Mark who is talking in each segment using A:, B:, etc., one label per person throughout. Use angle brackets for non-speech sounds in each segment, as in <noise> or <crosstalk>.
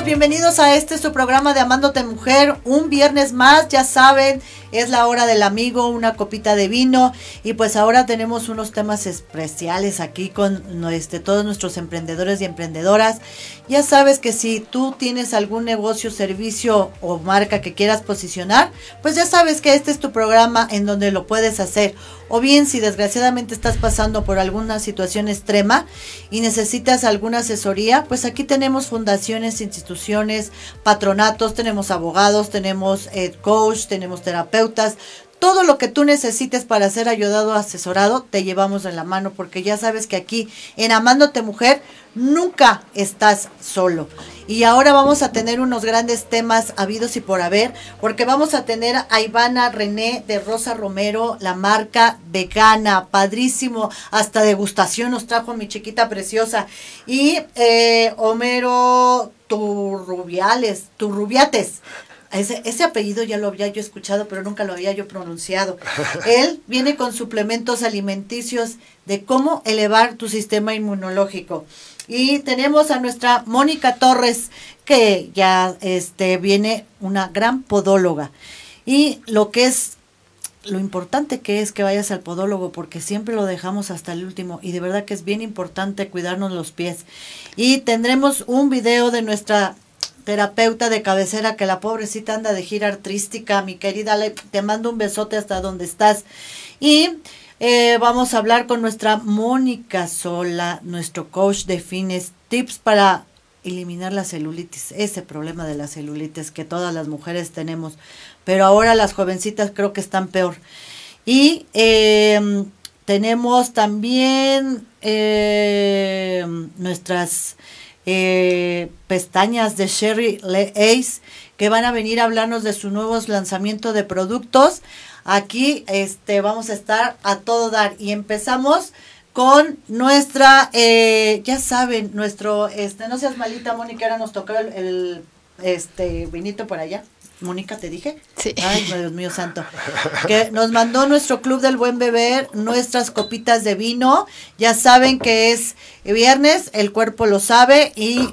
A: Bienvenidos a este su programa de Amándote Mujer. Un viernes más, ya saben, es la hora del amigo, una copita de vino. Y pues ahora tenemos unos temas especiales aquí con este, todos nuestros emprendedores y emprendedoras. Ya sabes que si tú tienes algún negocio, servicio o marca que quieras posicionar, pues ya sabes que este es tu programa en donde lo puedes hacer. O bien si desgraciadamente estás pasando por alguna situación extrema y necesitas alguna asesoría, pues aquí tenemos fundaciones, instituciones, patronatos, tenemos abogados, tenemos eh, coach, tenemos terapeutas, todo lo que tú necesites para ser ayudado o asesorado, te llevamos en la mano, porque ya sabes que aquí en Amándote Mujer nunca estás solo. Y ahora vamos a tener unos grandes temas habidos y por haber, porque vamos a tener a Ivana René de Rosa Romero, la marca vegana, padrísimo, hasta degustación nos trajo mi chiquita preciosa. Y eh, Homero Turrubiales, Turrubiates, ese, ese apellido ya lo había yo escuchado, pero nunca lo había yo pronunciado. <laughs> Él viene con suplementos alimenticios de cómo elevar tu sistema inmunológico. Y tenemos a nuestra Mónica Torres, que ya este, viene una gran podóloga. Y lo que es lo importante que es que vayas al podólogo porque siempre lo dejamos hasta el último y de verdad que es bien importante cuidarnos los pies. Y tendremos un video de nuestra terapeuta de cabecera, que la pobrecita anda de gira artística, mi querida, te mando un besote hasta donde estás. Y eh, vamos a hablar con nuestra Mónica Sola, nuestro coach de fines, tips para eliminar la celulitis, ese problema de la celulitis que todas las mujeres tenemos, pero ahora las jovencitas creo que están peor. Y em, tenemos también eh, nuestras eh, pestañas de Sherry Ace que van a venir a hablarnos de su nuevo lanzamiento de productos. Aquí este, vamos a estar a todo dar y empezamos con nuestra, eh, ya saben, nuestro, este, no seas malita, Mónica, ahora nos tocó el, el este vinito por allá. Mónica, te dije.
B: Sí.
A: Ay, Dios mío santo. Que nos mandó nuestro Club del Buen Beber nuestras copitas de vino. Ya saben que es viernes, el cuerpo lo sabe y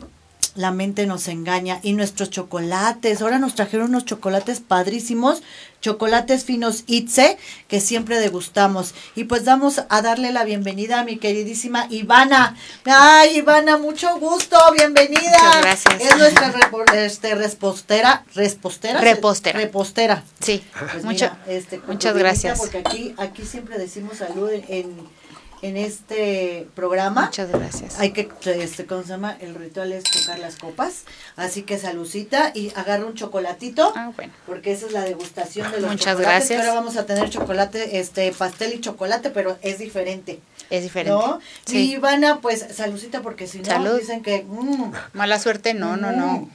A: la mente nos engaña. Y nuestros chocolates, ahora nos trajeron unos chocolates padrísimos, chocolates finos Itze, que siempre degustamos. Y pues vamos a darle la bienvenida a mi queridísima Ivana. Ay, Ivana, mucho gusto, bienvenida.
B: Muchas gracias.
A: Es nuestra este, respostera, respostera.
B: Repostera.
A: Repostera.
B: Sí,
A: Pues
B: mucho-
A: mira, este,
B: muchas gracias.
A: Porque aquí, aquí siempre decimos salud en, en, en este programa.
B: Muchas gracias.
A: Hay que, este, ¿cómo se llama? El ritual es tocar las copas. Así que salucita y agarra un chocolatito.
B: Ah, bueno.
A: Porque esa es la degustación de los
B: Muchas
A: chocolates.
B: gracias.
A: Ahora vamos a tener chocolate, este, pastel y chocolate, pero es diferente.
B: Es diferente.
A: ¿No?
B: Sí.
A: Y Ivana, pues salucita porque si no
B: Salud.
A: dicen que. mm,
B: Mala suerte, no, no, no.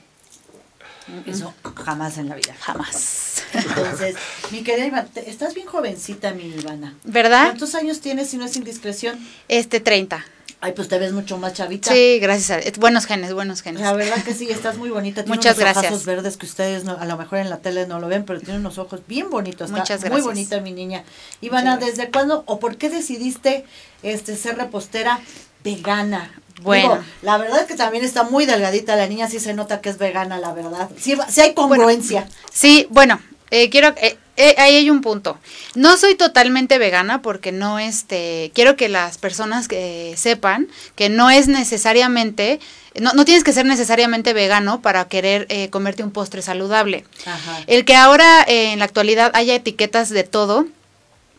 A: Eso jamás en la vida.
B: Jamás. <laughs>
A: Entonces, mi querida Ivana, estás bien jovencita, mi Ivana.
B: ¿Verdad?
A: ¿Cuántos años tienes si no es indiscreción?
B: Este 30.
A: Ay, pues te ves mucho más chavita.
B: Sí, gracias. A, es- buenos genes, buenos genes.
A: La verdad que sí, estás muy bonita. Tiene
B: Muchas
A: unos
B: gracias.
A: ojazos verdes que ustedes no- a lo mejor en la tele no lo ven, pero tiene unos ojos bien bonitos. Está
B: Muchas
A: Muy
B: gracias.
A: bonita mi niña. Ivana. ¿desde cuándo o por qué decidiste este ser repostera vegana?
B: Bueno.
A: Digo, la verdad es que también está muy delgadita la niña, sí se nota que es vegana, la verdad. Sí, sí hay congruencia.
B: Sí, bueno, eh, quiero, eh, eh, ahí hay un punto. No soy totalmente vegana porque no, este, quiero que las personas que sepan que no es necesariamente, no, no tienes que ser necesariamente vegano para querer eh, comerte un postre saludable.
A: Ajá.
B: El que ahora eh, en la actualidad haya etiquetas de todo,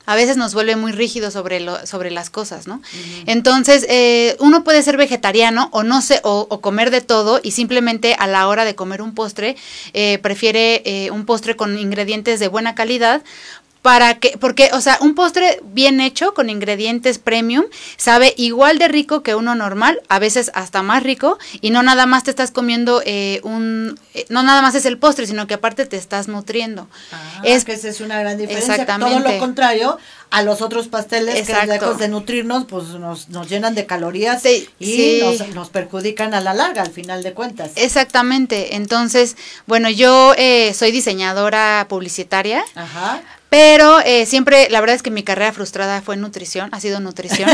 B: a veces nos vuelve muy rígido sobre, lo, sobre las cosas, ¿no? Entonces, eh, uno puede ser vegetariano o no sé, o, o comer de todo y simplemente a la hora de comer un postre, eh, prefiere eh, un postre con ingredientes de buena calidad. Para que, porque, o sea, un postre bien hecho con ingredientes premium sabe igual de rico que uno normal, a veces hasta más rico, y no nada más te estás comiendo eh, un, eh, no nada más es el postre, sino que aparte te estás nutriendo.
A: Ah,
B: es
A: que esa es una gran diferencia. Todo
B: Exactamente.
A: lo contrario a los otros pasteles
B: Exacto.
A: que lejos de nutrirnos, pues nos, nos llenan de calorías
B: Sí,
A: y
B: sí.
A: Nos, nos perjudican a la larga, al final de cuentas.
B: Exactamente. Entonces, bueno, yo eh, soy diseñadora publicitaria.
A: Ajá.
B: Pero eh, siempre, la verdad es que mi carrera frustrada fue nutrición, ha sido nutrición.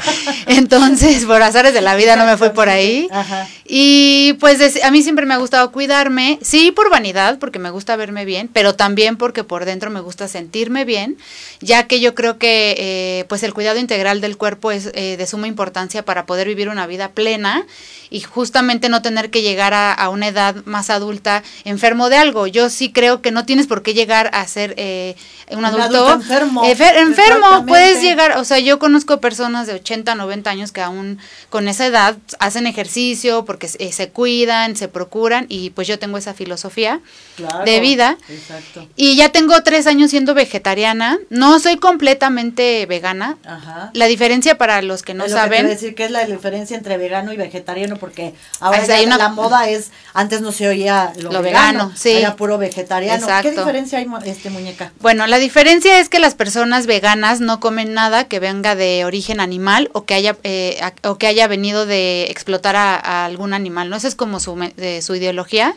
B: <laughs> Entonces, por azares de la vida no me fue por ahí.
A: Ajá.
B: Y pues a mí siempre me ha gustado cuidarme, sí por vanidad, porque me gusta verme bien, pero también porque por dentro me gusta sentirme bien, ya que yo creo que eh, pues el cuidado integral del cuerpo es eh, de suma importancia para poder vivir una vida plena y justamente no tener que llegar a, a una edad más adulta enfermo de algo. Yo sí creo que no tienes por qué llegar a ser eh, un,
A: Un
B: adulto,
A: adulto enfermo.
B: Enfermo, puedes llegar, o sea, yo conozco personas de 80, 90 años que aún con esa edad hacen ejercicio porque se cuidan, se procuran y pues yo tengo esa filosofía
A: Claro.
B: de vida.
A: Exacto.
B: Y ya tengo tres años siendo vegetariana. No soy completamente vegana.
A: Ajá.
B: La diferencia para los que no
A: Es lo que
B: saben,
A: decir que es la diferencia entre vegano y vegetariano, porque ahora ya
B: una-
A: la moda es, antes no se oía lo,
B: Lo
A: vegano,
B: vegano, sí.
A: era puro vegetariano. ¿Qué
B: Exacto.
A: diferencia hay, este muñeca?
B: Bueno, la diferencia es que las personas veganas no comen nada que venga de origen animal o que haya eh, a- o que haya venido de explotar a, a algún animal. No esa es como su, de su ideología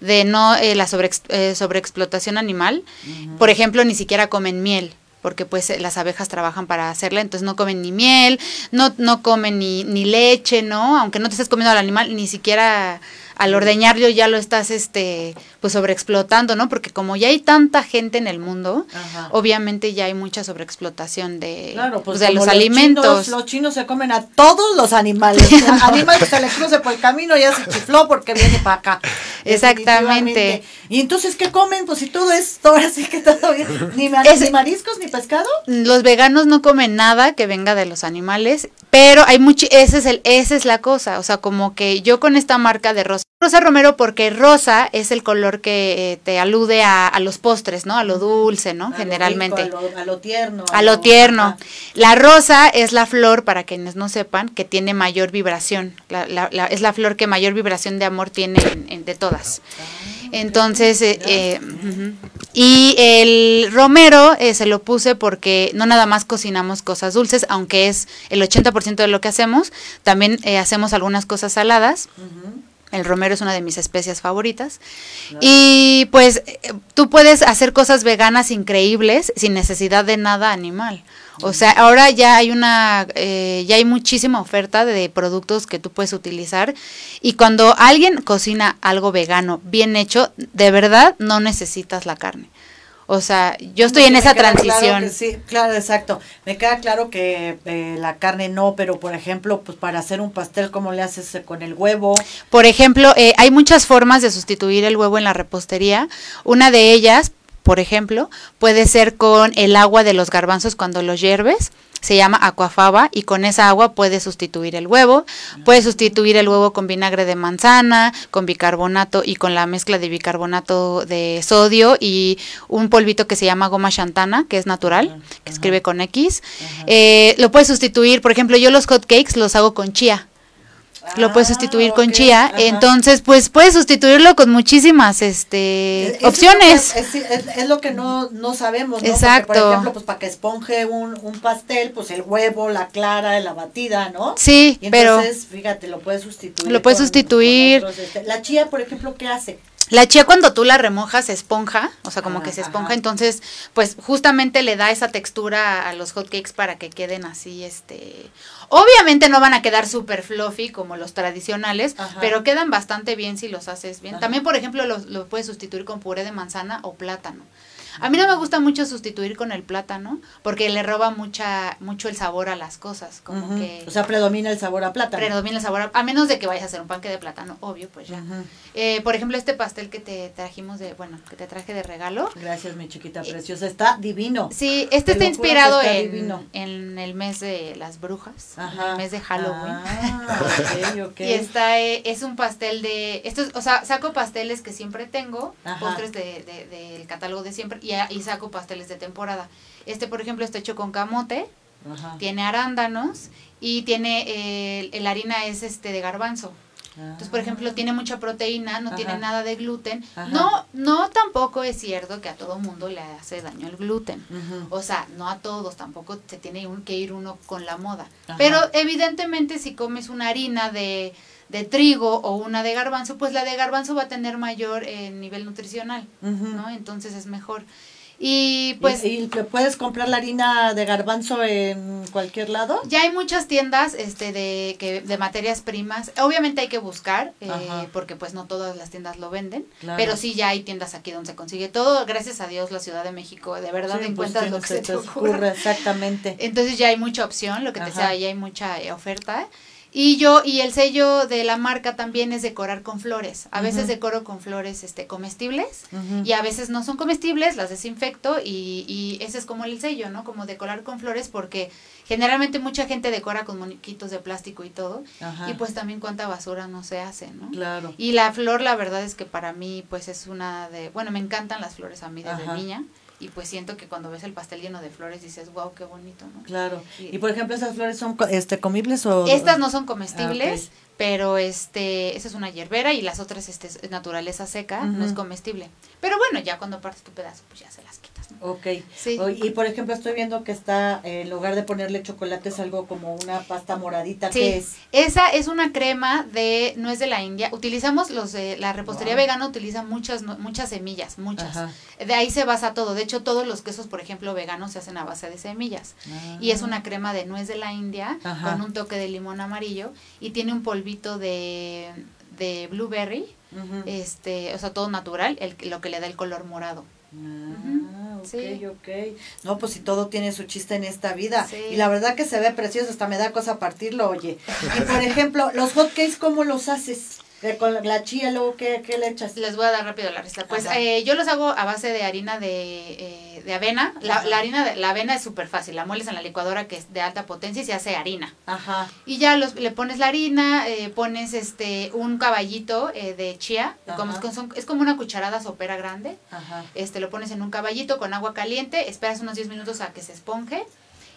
B: de no eh, la sobre, sobreexplotación animal. Por ejemplo, ni siquiera comen miel porque pues eh, las abejas trabajan para hacerla, entonces no comen ni miel, no, no comen ni, ni leche, ¿no? Aunque no te estés comiendo al animal, ni siquiera al ordeñarlo ya lo estás este pues sobreexplotando, ¿no? Porque como ya hay tanta gente en el mundo,
A: Ajá.
B: obviamente ya hay mucha sobreexplotación de,
A: Claro, pues
B: de
A: como
B: los alimentos.
A: Chinos, los chinos se comen a todos los animales. <laughs> Animal que se le cruce por el camino ya se chifló porque viene para acá.
B: Exactamente.
A: Y entonces, ¿qué comen? Pues si todo es, ahora sí que todo bien. Ni, ma-
B: Es-
A: ni mariscos, ni pescado.
B: Los veganos no comen nada que venga de los animales, pero hay mucho, ese es el, esa es la cosa, o sea, como que yo con esta marca de rosa, rosa romero porque rosa es el color que eh, te alude a, a los postres, ¿no? A lo dulce, ¿no?
A: A lo
B: Generalmente.
A: rico, a, lo, a lo tierno.
B: A lo tierno. La rosa es la flor, para quienes no sepan, que tiene mayor vibración. La- la- la- es la flor que mayor vibración de amor tiene en- en- de todas. Entonces, eh, eh, y el romero eh, se lo puse porque no nada más cocinamos cosas dulces, aunque es el 80% de lo que hacemos, también eh, hacemos algunas cosas saladas. El romero es una de mis especias favoritas. Y pues eh, tú puedes hacer cosas veganas increíbles sin necesidad de nada animal. O sea, ahora ya hay una, eh, ya hay muchísima oferta de productos que tú puedes utilizar. Y cuando alguien cocina algo vegano bien hecho, de verdad no necesitas la carne. O sea, yo estoy en
A: Me
B: esa
A: claro
B: transición.
A: que sí, claro, exacto. Me queda claro que eh, la carne no, pero por ejemplo, pues para hacer un pastel, ¿cómo le haces eh, con el huevo?
B: Por ejemplo, eh, hay muchas formas de sustituir el huevo en la repostería. Una de ellas, por ejemplo, puede ser con el agua de los garbanzos cuando los hierves. Se llama aquafaba y con esa agua puedes sustituir el huevo. Puedes sustituir el huevo con vinagre de manzana, con bicarbonato y con la mezcla de bicarbonato de sodio y un polvito que se llama goma shantana, que es natural, que escribe con X. Eh, lo puedes sustituir, por ejemplo, yo los hot cakes los hago con chía lo puedes
A: Ah,
B: sustituir con chía,
A: ajá.
B: entonces pues puedes sustituirlo con muchísimas este
A: Es-
B: opciones.
A: Es, lo que- es- es lo que no, no sabemos, ¿no? Porque,
B: Exacto.
A: por ejemplo, pues para que esponje un, un pastel, pues el huevo, la clara, la batida, ¿no?
B: Sí,
A: Y
B: pero
A: entonces, fíjate, lo puedes sustituir.
B: Lo puedes sustituir.
A: otros, este, la chía, por ejemplo, ¿qué hace?
B: La chía cuando tú la remojas se esponja, o sea, como
A: Ah,
B: que se
A: ajá.
B: esponja, entonces pues justamente le da esa textura a los hotcakes para que queden así, este... Obviamente no van a quedar súper fluffy como los tradicionales,
A: Ajá.
B: pero quedan bastante bien si los haces bien.
A: Ajá.
B: También, por ejemplo, lo, lo puedes sustituir con puré de manzana o plátano. A mí no me gusta mucho sustituir con el plátano porque le roba mucha mucho el sabor a las cosas, como que
A: O sea, predomina el sabor a plátano.
B: predomina el sabor, a, a menos de que vayas a hacer un panque de plátano, obvio, pues ya. Eh, por ejemplo, este pastel que te trajimos de, bueno, que te traje de regalo.
A: Gracias, mi chiquita preciosa. Está divino.
B: Sí, este
A: Te
B: está inspirado
A: está
B: en, en el mes de las brujas,
A: Ajá.
B: el mes de Halloween.
A: Ah. <laughs>
B: Y está, eh, es un pastel de, esto es- o sea, saco pasteles que siempre tengo,
A: Ajá.
B: postres de, de- del catálogo de siempre, y, a- y saco pasteles de temporada. Este, por ejemplo, está hecho con camote,
A: Ajá.
B: tiene arándanos y tiene, eh, el harina es este de garbanzo. Entonces, por ejemplo,
A: Ah.
B: tiene mucha proteína, no
A: Ajá.
B: tiene nada de gluten.
A: Ajá.
B: No, no tampoco es cierto que a todo mundo le hace daño el gluten. O sea, no a todos, tampoco se tiene que ir uno con la moda. Pero evidentemente si comes una harina de, de trigo o una de garbanzo, pues la de garbanzo va a tener mayor eh, nivel nutricional. ¿no? Entonces es mejor. Y pues
A: ¿Y, puedes comprar la harina de garbanzo en cualquier lado?
B: ya hay muchas tiendas este de que de materias primas. Obviamente hay que buscar eh, porque pues no todas las tiendas lo venden,
A: Claro.
B: pero sí ya hay tiendas aquí donde se consigue todo. Gracias a Dios la Ciudad de México de verdad
A: Sí, pues,
B: encuentras lo que
A: se
B: se
A: te ocurre, exactamente.
B: Entonces ya hay mucha opción, lo que te decía, ya hay mucha eh, oferta. Y yo, y el sello de la marca también es decorar con flores. A veces decoro con flores este comestibles y a veces no son comestibles, las desinfecto y, y ese es como el sello, ¿no? Como decorar con flores porque generalmente mucha gente decora con muñequitos de plástico y todo.
A: Ajá.
B: Y pues también cuánta basura no se hace, ¿no?
A: Claro.
B: Y la flor, la verdad es que para mí, pues es una de, bueno, me encantan las flores a mí desde
A: Ajá.
B: niña y pues siento que cuando ves el pastel lleno de flores dices, wow, qué bonito, ¿no?
A: Claro. Y por ejemplo, esas flores son este comibles o
B: Estas no son comestibles,
A: Ah,
B: pero este, esa es una hierbera y las otras este, es naturaleza seca, no es comestible. Pero bueno, ya cuando partes tu pedazo, pues ya se las quitas.
A: Ok.
B: Sí.
A: Y por ejemplo, estoy viendo que está, eh, en lugar de ponerle chocolate, es algo como una pasta moradita.
B: Sí,
A: ¿Qué es?
B: esa es una crema de nuez de la India. Utilizamos los de la repostería
A: Wow.
B: vegana utiliza muchas muchas semillas, muchas.
A: Ajá.
B: De ahí se basa todo. De hecho, todos los quesos, por ejemplo, veganos se hacen a base de semillas. Y es una crema de nuez de la India
A: Ah. Ajá.
B: con un toque de limón amarillo y tiene un polvito de, de blueberry, este, o sea, todo natural, el, lo que le da el color morado.
A: Ah, ok,
B: Sí.
A: ok. No, pues si todo tiene su chiste en esta vida.
B: Sí.
A: Y la verdad que se ve precioso, hasta me da cosa partirlo, oye. Y por <laughs> ejemplo, los hotcakes, ¿cómo los haces? Eh, Con la chía, luego, ¿qué, qué le echas?
B: Les voy a dar rápido la receta. Pues eh, yo los hago a base de harina de, eh, de avena. La, harina de la avena es súper fácil. La mueles en la licuadora que es de alta potencia y se hace harina.
A: Ajá.
B: Y ya los, le pones la harina, eh, pones este un caballito eh, de chía, como, con- son- es como una cucharada sopera grande.
A: Ajá.
B: Este lo pones en un caballito con agua caliente, esperas unos 10 minutos a que se esponje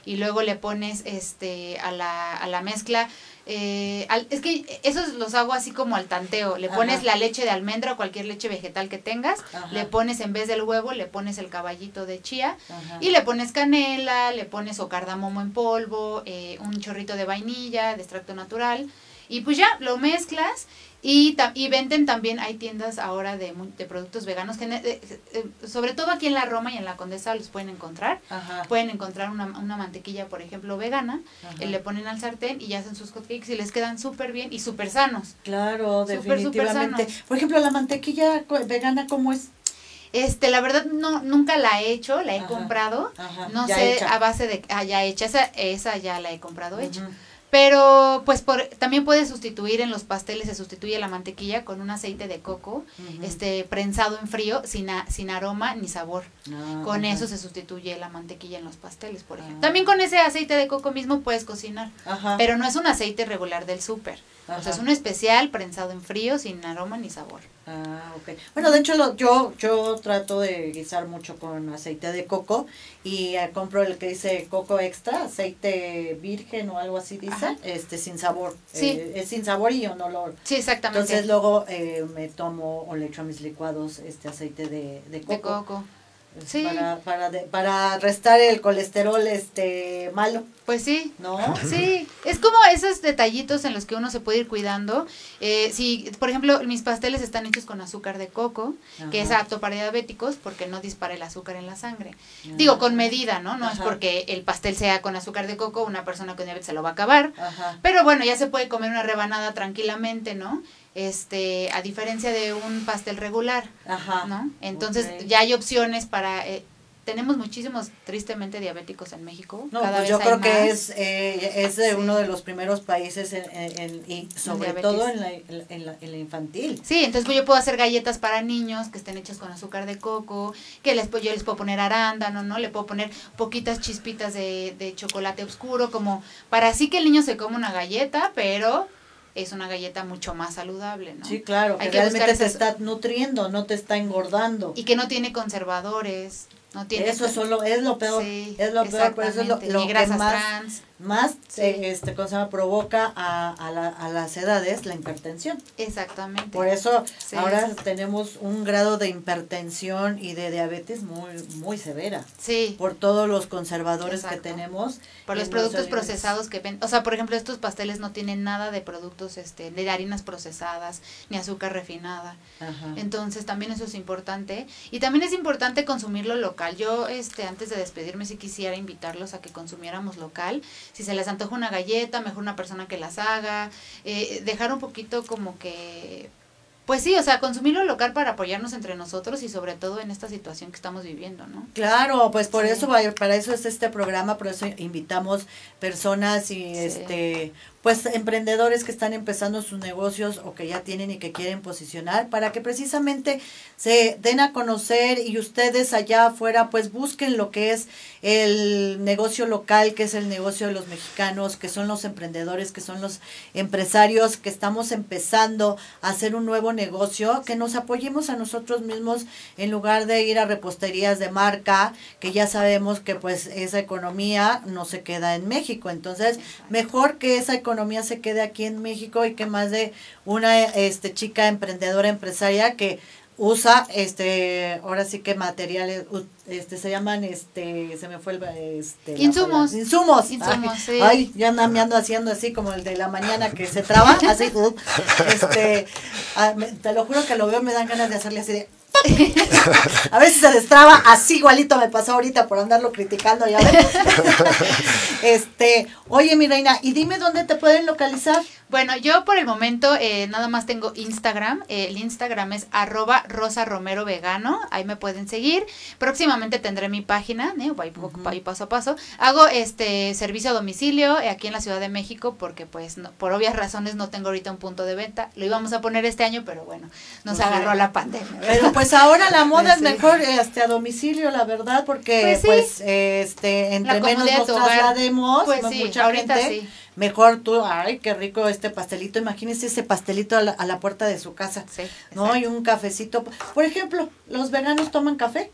B: y luego le pones este a la, a la mezcla eh, al- es que esos los hago así como al tanteo. Le pones
A: Ajá.
B: la leche de almendra o cualquier leche vegetal que tengas.
A: Ajá.
B: Le pones en vez del huevo, le pones el caballito de chía.
A: Ajá.
B: Y le pones canela, le pones o cardamomo en polvo, eh, un chorrito de vainilla, de extracto natural. Y pues ya, lo mezclas. Y, y venden también, hay tiendas ahora de, de productos veganos, que, eh, eh, sobre todo aquí en la Roma y en la Condesa los pueden encontrar.
A: Ajá.
B: Pueden encontrar una, una mantequilla, por ejemplo, vegana, eh, le ponen al sartén y ya hacen sus hotcakes y les quedan súper bien y súper sanos.
A: Claro,
B: súper
A: definitivamente.
B: sanos.
A: Por ejemplo, la mantequilla vegana, ¿cómo es?
B: Este, la verdad, no, nunca la he hecho, la he
A: Ajá.
B: comprado.
A: Ajá,
B: No sé,
A: hecha.
B: a base de, ah, ya hecha, esa, esa ya la he comprado hecha. Pero, pues, por, también puedes sustituir en los pasteles, se sustituye la mantequilla con un aceite de coco, este, prensado en frío, sin, a- sin aroma ni sabor.
A: Ah,
B: Con eso se sustituye la mantequilla en los pasteles, por ejemplo.
A: Ah.
B: También con ese aceite de coco mismo puedes cocinar,
A: Ajá.
B: pero no es un aceite regular del súper. O sea, es un especial prensado en frío, sin aroma ni sabor.
A: Ah, ok. Bueno, de hecho, lo, yo yo trato de guisar mucho con aceite de coco y eh, compro el que dice coco extra, aceite virgen o algo así dice,
B: Ajá.
A: este sin sabor.
B: Sí.
A: Eh, es sin sabor y un olor.
B: Sí, exactamente.
A: Entonces luego eh, me tomo o le echo a mis licuados este aceite de, de coco.
B: de coco. Sí.
A: Para, para, de- para restar el colesterol este malo,
B: Pues sí.
A: ¿no? <laughs>
B: Sí, es como esos detallitos en los que uno se puede ir cuidando. Eh, si, por ejemplo, mis pasteles están hechos con azúcar de coco, que es apto para diabéticos porque no dispara el azúcar en la sangre. Digo, con medida, ¿no? No es porque el pastel sea con azúcar de coco, una persona con diabetes se lo va a acabar.
A: Ajá.
B: Pero bueno, ya se puede comer una rebanada tranquilamente, ¿no? Este, a diferencia de un pastel regular,
A: Ajá.
B: ¿no? Entonces ya hay opciones para... eh, tenemos muchísimos, tristemente, diabéticos en México.
A: No,
B: Cada
A: pues
B: vez
A: yo creo que es, eh, es de
B: Sí.
A: uno de los primeros países en, en- en- y sobre
B: diabetes.
A: todo en la, en, la, en la infantil.
B: Sí, entonces pues, yo puedo hacer galletas para niños que estén hechas con azúcar de coco, que les, yo les puedo poner arándano, ¿no? Le puedo poner poquitas chispitas de, de chocolate oscuro, como para así que el niño se coma una galleta, pero es una galleta mucho más saludable, ¿no?
A: Sí, claro,
B: Hay
A: que
B: que
A: realmente te está nutriendo, no te está engordando.
B: Y que no tiene conservadores, no tiene...
A: Eso solo es lo peor,
B: Sí,
A: es lo peor, por eso es lo, que más
B: trans.
A: Más eh, este ¿cómo se llama? provoca a, a, la- a las edades la hipertensión.
B: Exactamente.
A: Por eso
B: Sí.
A: ahora tenemos un grado de hipertensión y de diabetes muy muy severa
B: Sí,
A: por todos los conservadores
B: Exacto.
A: que tenemos.
B: por los productos procesados que ven. O sea, por ejemplo, estos pasteles no tienen nada de productos, este, de harinas procesadas, ni azúcar refinada.
A: Ajá.
B: Entonces también eso es importante. Y también es importante consumirlo local. Yo, este, antes de despedirme, sí quisiera invitarlos a que consumiéramos local. Si se les antoja una galleta, mejor una persona que las haga. Eh, dejar un poquito como que... Pues sí, o sea, consumirlo local para apoyarnos entre nosotros y sobre todo en esta situación que estamos viviendo, ¿no?
A: Claro, pues por
B: Sí.
A: eso va- para eso es este programa, por eso invitamos personas y
B: Sí.
A: este pues emprendedores que están empezando sus negocios o que ya tienen y que quieren posicionar para que precisamente se den a conocer y ustedes allá afuera pues busquen lo que es el negocio local, que es el negocio de los mexicanos, que son los emprendedores, que son los empresarios que estamos empezando a hacer un nuevo negocio, que nos apoyemos a nosotros mismos en lugar de ir a reposterías de marca, que ya sabemos que pues esa economía no se queda en México. Entonces, mejor que esa economía se quede aquí en México y que más de una este chica emprendedora empresaria que usa este ahora sí que materiales este se llaman este se me fue el este
B: Insumos.
A: insumos
B: Insumos,
A: ay,
B: sí.
A: ay, ya anda, me ando haciendo así como el de la mañana que se traba así uh, este ah, me- te lo juro que lo veo me dan ganas de hacerle así de <laughs> a ver si se destraba, así igualito me pasó ahorita por andarlo criticando, ya ves. <laughs> este, oye mi reina, y dime dónde te pueden localizar.
B: Bueno, yo por el momento eh, nada más tengo Instagram. Eh, el Instagram es arroba rosa romero vegano. Ahí me pueden seguir. Próximamente tendré mi página, ¿eh? Voy paso a paso. Hago este servicio a domicilio eh, aquí en la Ciudad de México porque pues no- por obvias razones no tengo ahorita un punto de venta. Lo íbamos a poner este año, pero bueno, nos agarró la pandemia.
A: Pero pues ahora la moda es
B: Sí.
A: mejor este, a domicilio, la verdad, porque
B: Pues sí.
A: pues, este entre menos nos traslademos,
B: Pues
A: pues,
B: sí,
A: mucha gente,
B: sí.
A: mejor tú, ay, qué rico este pastelito, imagínese ese pastelito a la, a la puerta de su casa.
B: Sí,
A: ¿No?
B: exacto.
A: Y un cafecito. Por ejemplo, ¿los veganos toman café?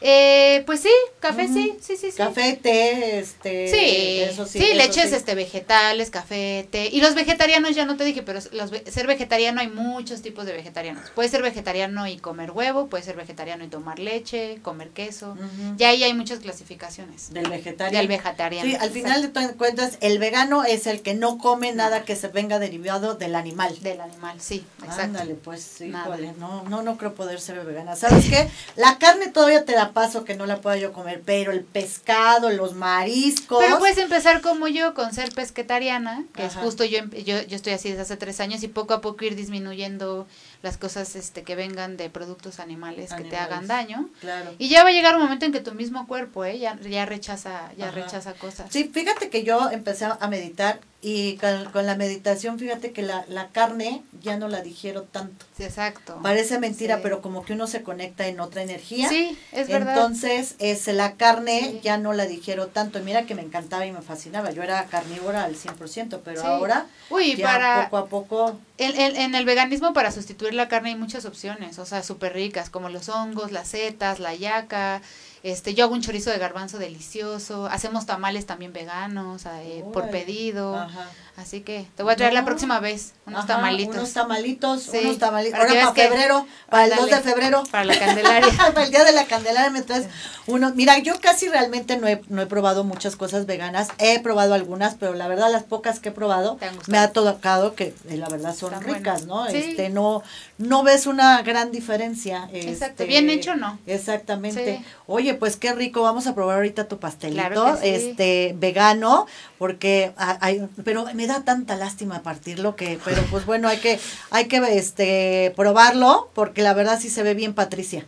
B: Eh, pues sí, café sí, sí, sí, sí.
A: Café, té, este...
B: Sí,
A: eso
B: sí,
A: eso
B: leches
A: sí.
B: este vegetales, café, té. Y los vegetarianos ya no te dije, pero los, ser vegetariano hay muchos tipos de vegetarianos. Puede ser vegetariano y comer huevo, puede ser vegetariano y tomar leche, comer queso. Ya ahí hay muchas clasificaciones.
A: Del vegetariano.
B: Del vegetariano.
A: Sí, al final de todas cuentas, el vegano es el que no come nada que se venga derivado del animal.
B: Del animal, sí, exacto.
A: Ándale, pues,
B: Nada.
A: híjole, no, no, no creo poder ser vegana. ¿Sabes qué? La carne todavía te la paso que no la pueda yo comer, pero el pescado, los mariscos.
B: Pero puedes empezar como yo con ser pesquetariana, que es justo yo, em- yo, yo estoy así desde hace tres años y poco a poco ir disminuyendo las cosas este que vengan de productos animales, que te hagan daño.
A: Claro.
B: Y ya va a llegar un momento en que tu mismo cuerpo, ¿eh? Ya, ya rechaza, ya
A: Ajá.
B: rechaza cosas.
A: Sí, fíjate que yo empecé a meditar y con, con la meditación, fíjate que la, la carne ya no la digiero tanto.
B: Sí, exacto.
A: Parece mentira,
B: Sí.
A: pero como que uno se conecta en otra energía.
B: Sí, es verdad.
A: Entonces, es, la carne
B: Sí.
A: ya no la digiero tanto. Mira que me encantaba y me fascinaba. Yo era carnívora al 100%, pero ahora
B: Uy,
A: ya
B: para
A: poco a poco...
B: en, en- en el veganismo para sustituir la carne hay muchas opciones, o sea, súper ricas, como los hongos, las setas, la yaca. Este, yo hago un chorizo de garbanzo delicioso. Hacemos tamales también veganos eh, por pedido.
A: Ajá.
B: Así que te voy a traer la próxima vez unos
A: Ajá,
B: tamalitos.
A: Unos tamalitos,
B: Sí,
A: unos tamalitos.
B: para
A: Ahora para
B: que-
A: febrero, para el 2
B: Ándale.
A: de febrero.
B: Para la <laughs> Candelaria. <laughs>
A: para el día de la Candelaria me traes uno. Mira, yo casi realmente no he, no he probado muchas cosas veganas. He probado algunas, pero la verdad las pocas que he probado me ha tocado que eh, la verdad son
B: Están
A: ricas,
B: buenas.
A: ¿no?
B: Sí.
A: Este no no ves una gran diferencia.
B: Exacto,
A: este,
B: bien hecho, ¿no?
A: Exactamente.
B: Sí.
A: Oye, pues qué rico, vamos a probar ahorita tu pastelito,
B: Claro que sí.
A: este vegano, porque ha- hay, pero me da tanta lástima partirlo que, pero pues <laughs> bueno, hay que, hay que este probarlo, porque la verdad sí se ve bien Patricia.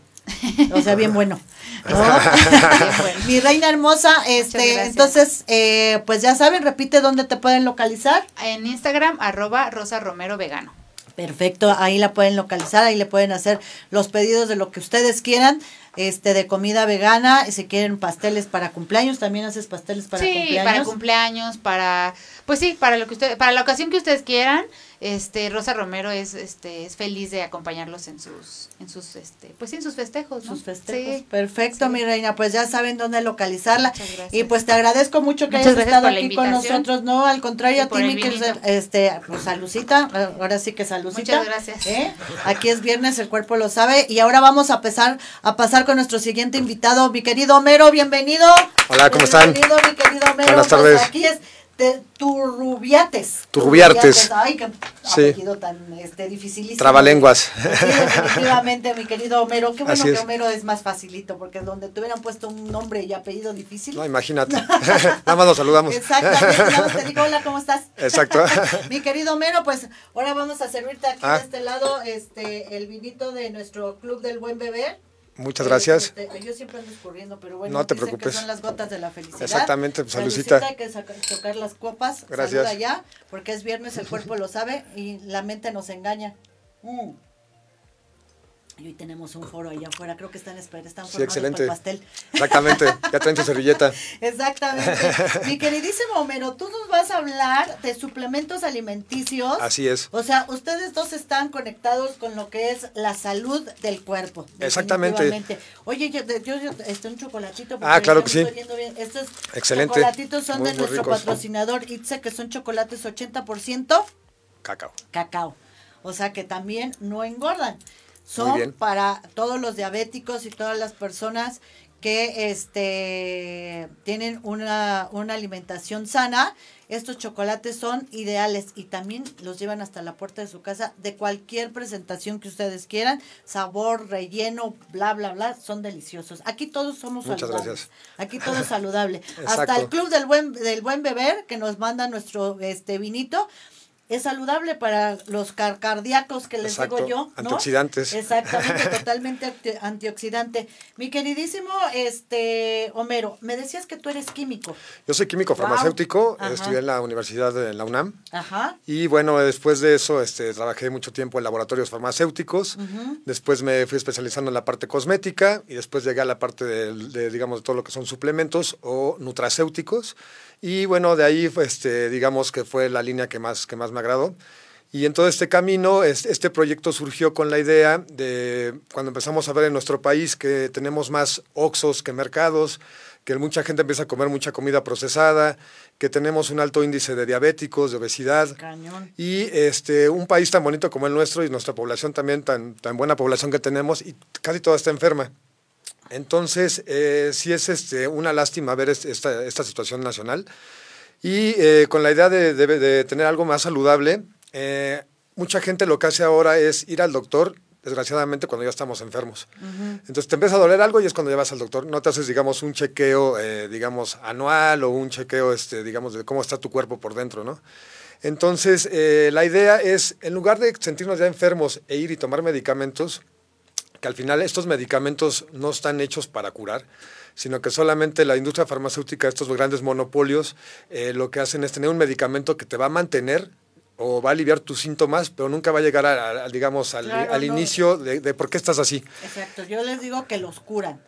A: O sea, bien bueno. ¿no? <laughs>
B: bueno.
A: Mi reina hermosa, este, entonces, eh, pues ya saben, repite dónde te pueden localizar.
B: En Instagram, arroba Rosa Romero Vegano.
A: Perfecto, ahí la pueden localizar, ahí le pueden hacer los pedidos de lo que ustedes quieran. Este de comida vegana, y si quieren pasteles para cumpleaños, también haces pasteles para
B: sí,
A: cumpleaños.
B: para cumpleaños, para pues sí, para lo que usted para la ocasión que ustedes quieran. Este Rosa Romero es este es feliz de acompañarlos en sus en sus este pues sí, en sus festejos, ¿no?
A: Sus festejos.
B: Sí.
A: Perfecto,
B: Sí.
A: mi reina, pues ya saben dónde localizarla.
B: Muchas gracias.
A: Y pues te agradezco mucho que
B: Muchas
A: hayas estado aquí con nosotros. No, al contrario,
B: Y
A: a ti, mi querida,
B: vinito.
A: este, pues salucita, ahora sí que salucita.
B: Muchas gracias.
A: ¿eh? Aquí es viernes, el cuerpo lo sabe. Y ahora vamos a pasar, a pasar con nuestro siguiente invitado, mi querido Homero, bienvenido.
C: Hola, ¿cómo están?
A: Bienvenido, mi querido Homero.
C: Buenas
A: Pues
C: tardes.
A: aquí es de Turrubiates.
C: Turrubiartes.
A: Ay, qué
C: Sí.
A: apellido tan este, dificilísimo.
C: Trabalenguas.
A: Sí, definitivamente, mi querido Homero. Qué bueno que
C: es.
A: Homero es más facilito, porque donde te hubieran puesto un nombre y apellido difícil.
C: No, imagínate. <laughs> Nada más nos saludamos.
A: Exactamente, nada más te digo hola, ¿cómo estás?
C: Exacto. <laughs>
A: Mi querido Homero, pues ahora vamos a servirte aquí
C: Ah.
A: de este lado este el vinito de nuestro Club del Buen Beber.
C: Muchas gracias.
A: Este, yo siempre ando escurriendo, pero bueno,
C: No te preocupes.
A: que son las gotas de la felicidad.
C: Exactamente, pues,
A: hay que saca- tocar las copas.
C: Gracias.
A: Saluda ya, porque es viernes, el cuerpo lo sabe y la mente nos engaña. Mm. Y hoy tenemos un foro allá afuera, creo que están esperando, están
C: Sí,
A: formados
C: excelente.
A: para pastel.
C: Exactamente. Ya traen tu servilleta. <laughs>
A: Exactamente. Mi queridísimo Homero, tú nos vas a hablar de suplementos alimenticios.
C: Así es.
A: O sea, ustedes dos están conectados con lo que es la salud del cuerpo.
C: Exactamente.
A: Oye, yo, yo, yo- este, un chocolatito. porque
C: Ah, claro que sí.
A: bien. Estos
C: Excelente.
A: chocolatitos son
C: Muy,
A: de
C: muy
A: nuestro
C: ricos.
A: patrocinador Itze, que son chocolates 80%
C: Cacao.
A: cacao. O sea que también no engordan. Son para todos los diabéticos y todas las personas que este tienen una, una alimentación sana. Estos chocolates son ideales y también los llevan hasta la puerta de su casa de cualquier presentación que ustedes quieran. Sabor, relleno, bla, bla, bla, son deliciosos. Aquí todos somos
C: Muchas
A: saludables.
C: gracias.
A: Aquí todo es saludable. <laughs> Hasta el club del buen, del buen beber que nos manda nuestro este vinito. Es saludable para los car cardíacos que les
C: Exacto.
A: digo yo. ¿no?
C: Antioxidantes.
A: Exactamente, <laughs> totalmente anti- antioxidante. Mi queridísimo este Homero, me decías que tú eres químico.
C: Yo soy químico
A: Wow.
C: farmacéutico.
A: Ajá.
C: Estudié en la Universidad de la UNAM.
A: Ajá.
C: Y bueno, después de eso este, trabajé mucho tiempo en laboratorios farmacéuticos. Después me fui especializando en la parte cosmética y después llegué a la parte de, de, digamos, de todo lo que son suplementos o nutracéuticos. Y bueno, de ahí, este, digamos que fue la línea que más, que más me agradó. Y en todo este camino, es- este proyecto surgió con la idea de cuando empezamos a ver en nuestro país que tenemos más oxos que mercados, que mucha gente empieza a comer mucha comida procesada, que tenemos un alto índice de diabéticos, de obesidad.
A: Cañón.
C: Y este, un país tan bonito como el nuestro y nuestra población también, tan, tan buena población que tenemos, y casi toda está enferma. Entonces, eh, sí es este, una lástima ver es- esta, esta situación nacional. Y eh, con la idea de, de- de tener algo más saludable, eh, mucha gente lo que hace ahora es ir al doctor, desgraciadamente, cuando ya estamos enfermos. Entonces te empieza a doler algo y es cuando ya vas al doctor. No te haces, digamos, un chequeo, eh, digamos, anual o un chequeo, este, digamos, de cómo está tu cuerpo por dentro, ¿no? Entonces, la idea es, en lugar de sentirnos ya enfermos e ir y tomar medicamentos, que al final estos medicamentos no están hechos para curar, sino que solamente la industria farmacéutica, estos grandes monopolios, eh, lo que hacen es tener un medicamento que te va a mantener o va a aliviar tus síntomas, pero nunca va a llegar, a, a- digamos, al,
A: Claro,
C: al
A: no.
C: inicio de, de por qué estás así.
A: Exacto. Yo les digo que los curan,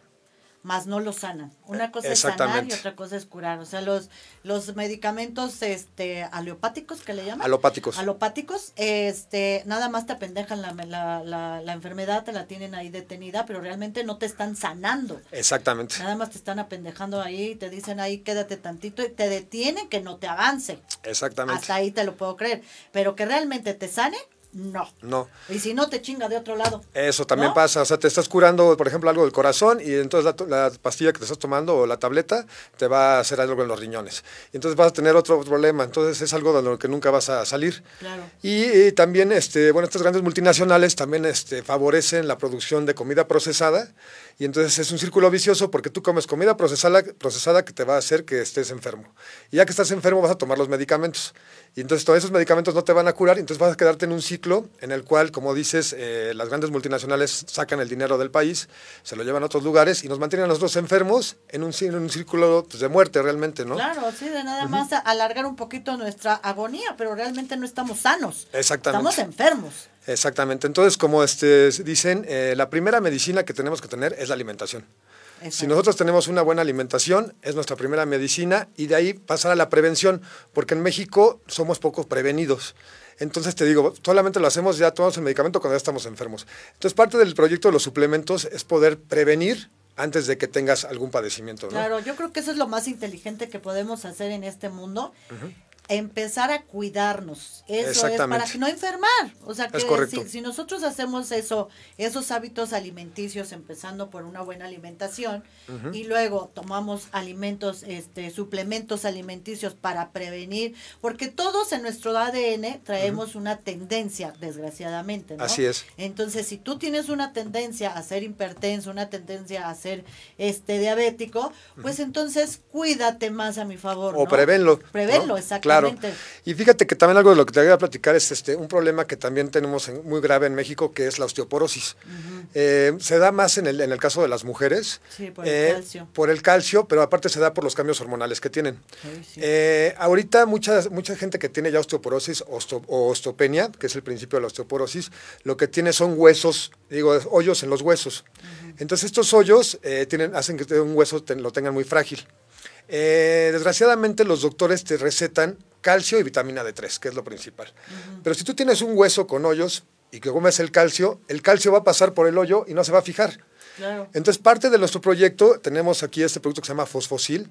A: más no los sanan. Una cosa es sanar y otra cosa es curar. O sea, los, los medicamentos este, aleopáticos que le llaman.
C: Alopáticos.
A: alopáticos, este, nada más te apendejan la, la, la, la enfermedad, te la tienen ahí detenida, pero realmente no te están sanando.
C: Exactamente.
A: Nada más te están apendejando ahí, te dicen ahí quédate tantito y te detienen que no te avance.
C: Exactamente.
A: Hasta ahí te lo puedo creer. Pero que realmente te sane, no.
C: No.
A: Y si no, te chinga de otro lado.
C: Eso también
A: ¿No?
C: pasa, o sea, te estás curando, por ejemplo, algo del corazón y entonces la, la pastilla que te estás tomando o la tableta te va a hacer algo en los riñones. Y entonces vas a tener otro problema, entonces es algo de lo que nunca vas a salir.
A: Claro.
C: Y, eh, también, este, bueno, estas grandes multinacionales también este, favorecen la producción de comida procesada y entonces es un círculo vicioso porque tú comes comida procesada, procesada que te va a hacer que estés enfermo. Y ya que estás enfermo vas a tomar los medicamentos. Y entonces todos esos medicamentos no te van a curar y entonces vas a quedarte en un ciclo ciclo en el cual, como dices, eh, las grandes multinacionales sacan el dinero del país, se lo llevan a otros lugares y nos mantienen a nosotros enfermos en un, en un círculo pues, de muerte realmente, ¿no?
A: Claro, sí, de nada más alargar un poquito nuestra agonía, pero realmente no estamos sanos.
C: Exactamente.
A: Estamos enfermos.
C: Exactamente. Entonces, como este, dicen, eh, la primera medicina que tenemos que tener es la alimentación. Si nosotros tenemos una buena alimentación, es nuestra primera medicina y de ahí pasar a la prevención, porque en México somos poco prevenidos. Entonces te digo, solamente lo hacemos, ya tomamos el medicamento cuando ya estamos enfermos. Entonces parte del proyecto de los suplementos es poder prevenir antes de que tengas algún padecimiento.
A: Claro, yo creo que eso es lo más inteligente que podemos hacer en este mundo empezar a cuidarnos. Eso es para no enfermar. O sea, que si, si, nosotros hacemos eso, esos hábitos alimenticios, empezando por una buena alimentación, y luego tomamos alimentos, este, suplementos alimenticios para prevenir, porque todos en nuestro ADN traemos una tendencia, desgraciadamente, ¿no?
C: Así es.
A: Entonces, si tú tienes una tendencia a ser hipertenso, una tendencia a ser este diabético, pues entonces cuídate más a mi favor.
C: O prevenlo.
A: Prevenlo, exactamente.
C: Y fíjate que también algo de lo que te voy a platicar es este un problema que también tenemos muy grave en México, que es la osteoporosis. Eh, se da más en el, en el caso de las mujeres.
A: por el eh, calcio.
C: Por el calcio, pero aparte se da por los cambios hormonales que tienen. Eh, ahorita mucha, mucha gente que tiene ya osteoporosis o osteopenia, que es el principio de la osteoporosis, lo que tiene son huesos, digo, hoyos en los huesos. Entonces estos hoyos tienen, hacen que un hueso lo tengan muy frágil. desgraciadamente los doctores te recetan calcio y vitamina D3, que es lo principal. Pero si tú tienes un hueso con hoyos y que comes el calcio, el calcio va a pasar por el hoyo y no se va a fijar. Entonces, parte de nuestro proyecto, tenemos aquí este producto que se llama Fosfosil,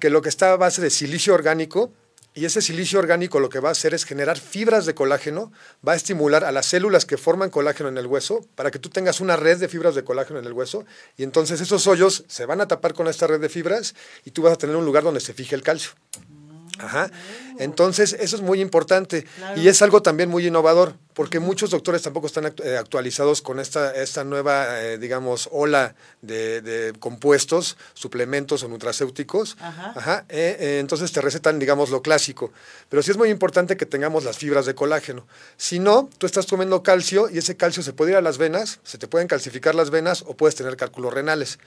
C: que lo que está a base de silicio orgánico, y ese silicio orgánico lo que va a hacer es generar fibras de colágeno, va a estimular a las células que forman colágeno en el hueso para que tú tengas una red de fibras de colágeno en el hueso y entonces esos hoyos se van a tapar con esta red de fibras y tú vas a tener un lugar donde se fije el calcio. Ajá. Entonces, eso es muy importante. Y es algo también muy innovador, porque muchos doctores tampoco están eh, actualizados con esta, esta nueva, eh, digamos, ola de, compuestos, suplementos o nutracéuticos. Ajá. Eh, entonces te recetan, digamos, lo clásico. Pero sí es muy importante que tengamos las fibras de colágeno. Si no, tú estás comiendo calcio y ese calcio se puede ir a las venas, se te pueden calcificar las venas o puedes tener cálculos renales.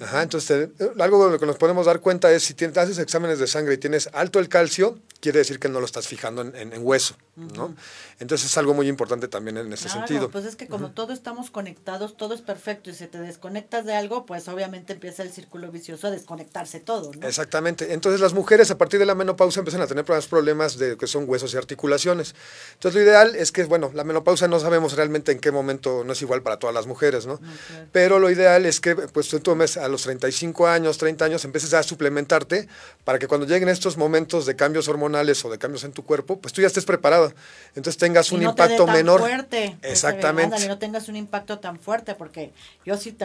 C: Ajá. Entonces, algo de lo que nos podemos dar cuenta es si tienes, haces exámenes de sangre y tienes alto el calcio, quiere decir que no lo estás fijando en, hueso, ¿no? Entonces es algo muy importante también en ese sentido.
A: Pues es que como todos estamos conectados, todo es perfecto y si te desconectas de algo, pues obviamente empieza el círculo vicioso a desconectarse todo, ¿no?
C: Exactamente. Entonces las mujeres a partir de la menopausa empiezan a tener más problemas de que son huesos y articulaciones. Entonces lo ideal es que, bueno, la menopausa no sabemos realmente en qué momento, no es igual para todas las mujeres, ¿no? Pero lo ideal es que pues tú tomes a los 35 años, 30 años, empieces a suplementarte para que cuando lleguen estos momentos de cambios hormonales, o de cambios en tu cuerpo, pues tú ya estés preparado. Entonces tengas un impacto menor.
A: Fuerte,
C: Exactamente.
A: Y no tengas un impacto tan fuerte, porque yo sí,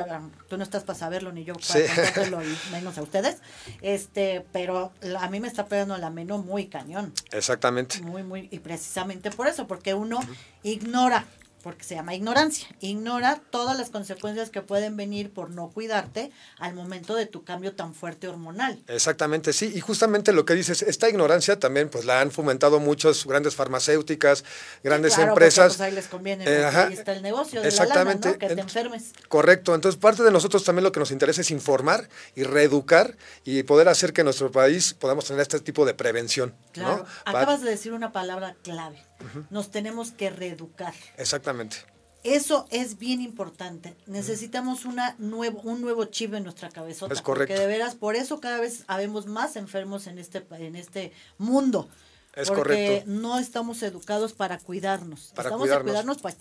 A: tú no estás para saberlo, ni yo para saberlo, <laughs> menos a ustedes. Este, pero a mí me está pegando la meno muy cañón.
C: Exactamente.
A: Muy, muy, y precisamente por eso, porque uno ignora porque se llama ignorancia. Ignora todas las consecuencias que pueden venir por no cuidarte al momento de tu cambio tan fuerte hormonal.
C: Exactamente, sí. Y justamente lo que dices, esta ignorancia también pues la han fomentado muchas grandes farmacéuticas, grandes empresas.
A: Pues ahí les conviene, eh, ahí está el negocio de Exactamente. La lana, Que te enfermes.
C: Correcto. Entonces parte de nosotros también lo que nos interesa es informar y reeducar y poder hacer que en nuestro país podamos tener este tipo de prevención.
A: Claro. Acabas de decir una palabra clave nos tenemos que reeducar.
C: Exactamente.
A: Eso es bien importante. Necesitamos una nuevo, un nuevo chip en nuestra cabezota.
C: Es correcto.
A: Porque de veras, por eso cada vez habemos más enfermos en este, en este mundo.
C: Es
A: porque no estamos educados para cuidarnos.
C: Para
A: estamos
C: cuidarnos.
A: cuidarnos para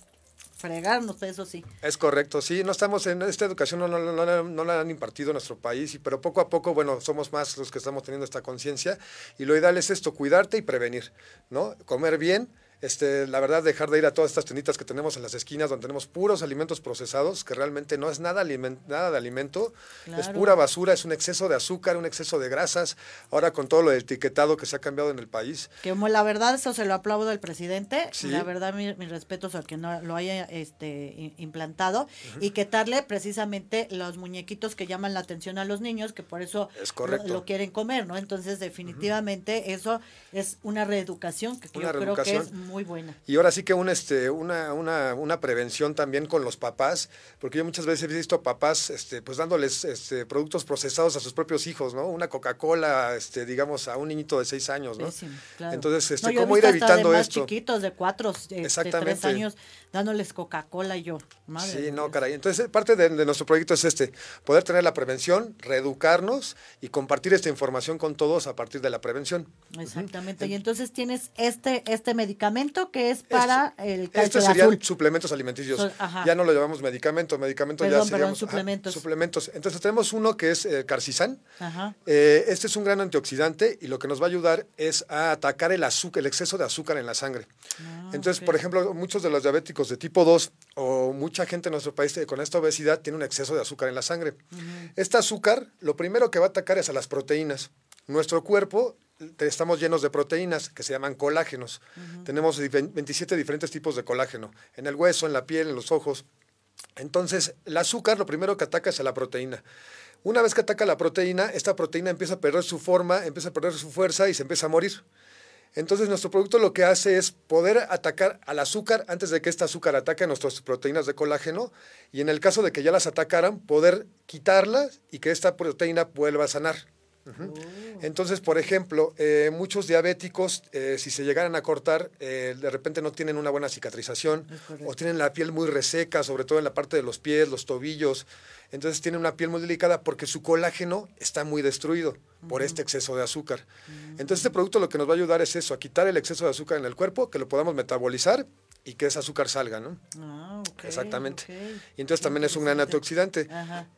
A: fregarnos, eso sí.
C: Es correcto, sí, no estamos en esta educación, no, no, la han impartido en nuestro país, pero poco a poco, bueno, somos más los que estamos teniendo esta conciencia y lo ideal es esto, cuidarte y prevenir, ¿no? Comer bien, este, la verdad, dejar de ir a todas estas tienditas que tenemos en las esquinas donde tenemos puros alimentos procesados, que realmente no es nada, nada de alimento, es pura basura, es un exceso de azúcar, un exceso de grasas, ahora con todo lo etiquetado que se ha cambiado en el país.
A: Que la verdad, eso se lo aplaudo al presidente, la verdad, mis mi respetos a quien no lo haya este, implantado, y que darle precisamente los muñequitos que llaman la atención a los niños, que por eso lo, quieren comer, ¿no? Entonces, definitivamente, eso es una reeducación que yo creo que es Muy buena.
C: Y ahora sí que un, este, una, una, una prevención también con los papás, porque yo muchas veces he visto papás este, pues dándoles este, productos procesados a sus propios hijos, ¿no? Una Coca-Cola, este, digamos, a un niñito de seis años, ¿no?
A: Pésimo, claro.
C: Entonces, este,
A: No, yo he
C: ¿cómo ir
A: hasta
C: evitando
A: más
C: esto?
A: chiquitos, de cuatro, este,
C: Exactamente.
A: tres años, dándoles Coca-Cola y yo. Madre
C: Sí, no, caray. Entonces, parte de, de nuestro proyecto es este, poder tener la prevención, reeducarnos y compartir esta información con todos a partir de la prevención.
A: Exactamente. Y entonces tienes este este medicamento que es para el calcio
C: Estos serían
A: azul.
C: suplementos alimenticios.
A: So-
C: ya no lo llamamos medicamento, medicamento
A: Perdón,
C: ya
A: perdón,
C: seríamos ajá,
A: suplementos.
C: suplementos. Entonces tenemos uno que es eh, Carcisán.
A: Ajá.
C: Eh, este es un gran antioxidante y lo que nos va a ayudar es a atacar el azúcar, el exceso de azúcar en la sangre.
A: Ah,
C: Entonces, por ejemplo, muchos de los diabéticos de tipo 2 o mucha gente en nuestro país con esta obesidad tiene un exceso de azúcar en la sangre. Este azúcar, lo primero que va a atacar es a las proteínas. Nuestro cuerpo estamos llenos de proteínas que se llaman colágenos. Tenemos dife- 27 diferentes tipos de colágeno en el hueso, en la piel, en los ojos. Entonces, el azúcar lo primero que ataca es a la proteína. Una vez que ataca la proteína, esta proteína empieza a perder su forma, empieza a perder su fuerza y se empieza a morir. Entonces, nuestro producto lo que hace es poder atacar al azúcar antes de que este azúcar ataque a nuestras proteínas de colágeno y en el caso de que ya las atacaran, poder quitarlas y que esta proteína vuelva a sanar. Ujú. Entonces, por ejemplo, eh, muchos diabéticos, eh, si se llegaran a cortar, eh, de repente no tienen una buena cicatrización o tienen la piel muy reseca, sobre todo en la parte de los pies, los tobillos. Entonces tienen una piel muy delicada porque su colágeno está muy destruido por este exceso de azúcar. Entonces este producto lo que nos va a ayudar es eso, a quitar el exceso de azúcar en el cuerpo, que lo podamos metabolizar y que ese azúcar salga, ¿no?
A: Ah,
C: Exactamente. Y entonces también es un gran antioxidante.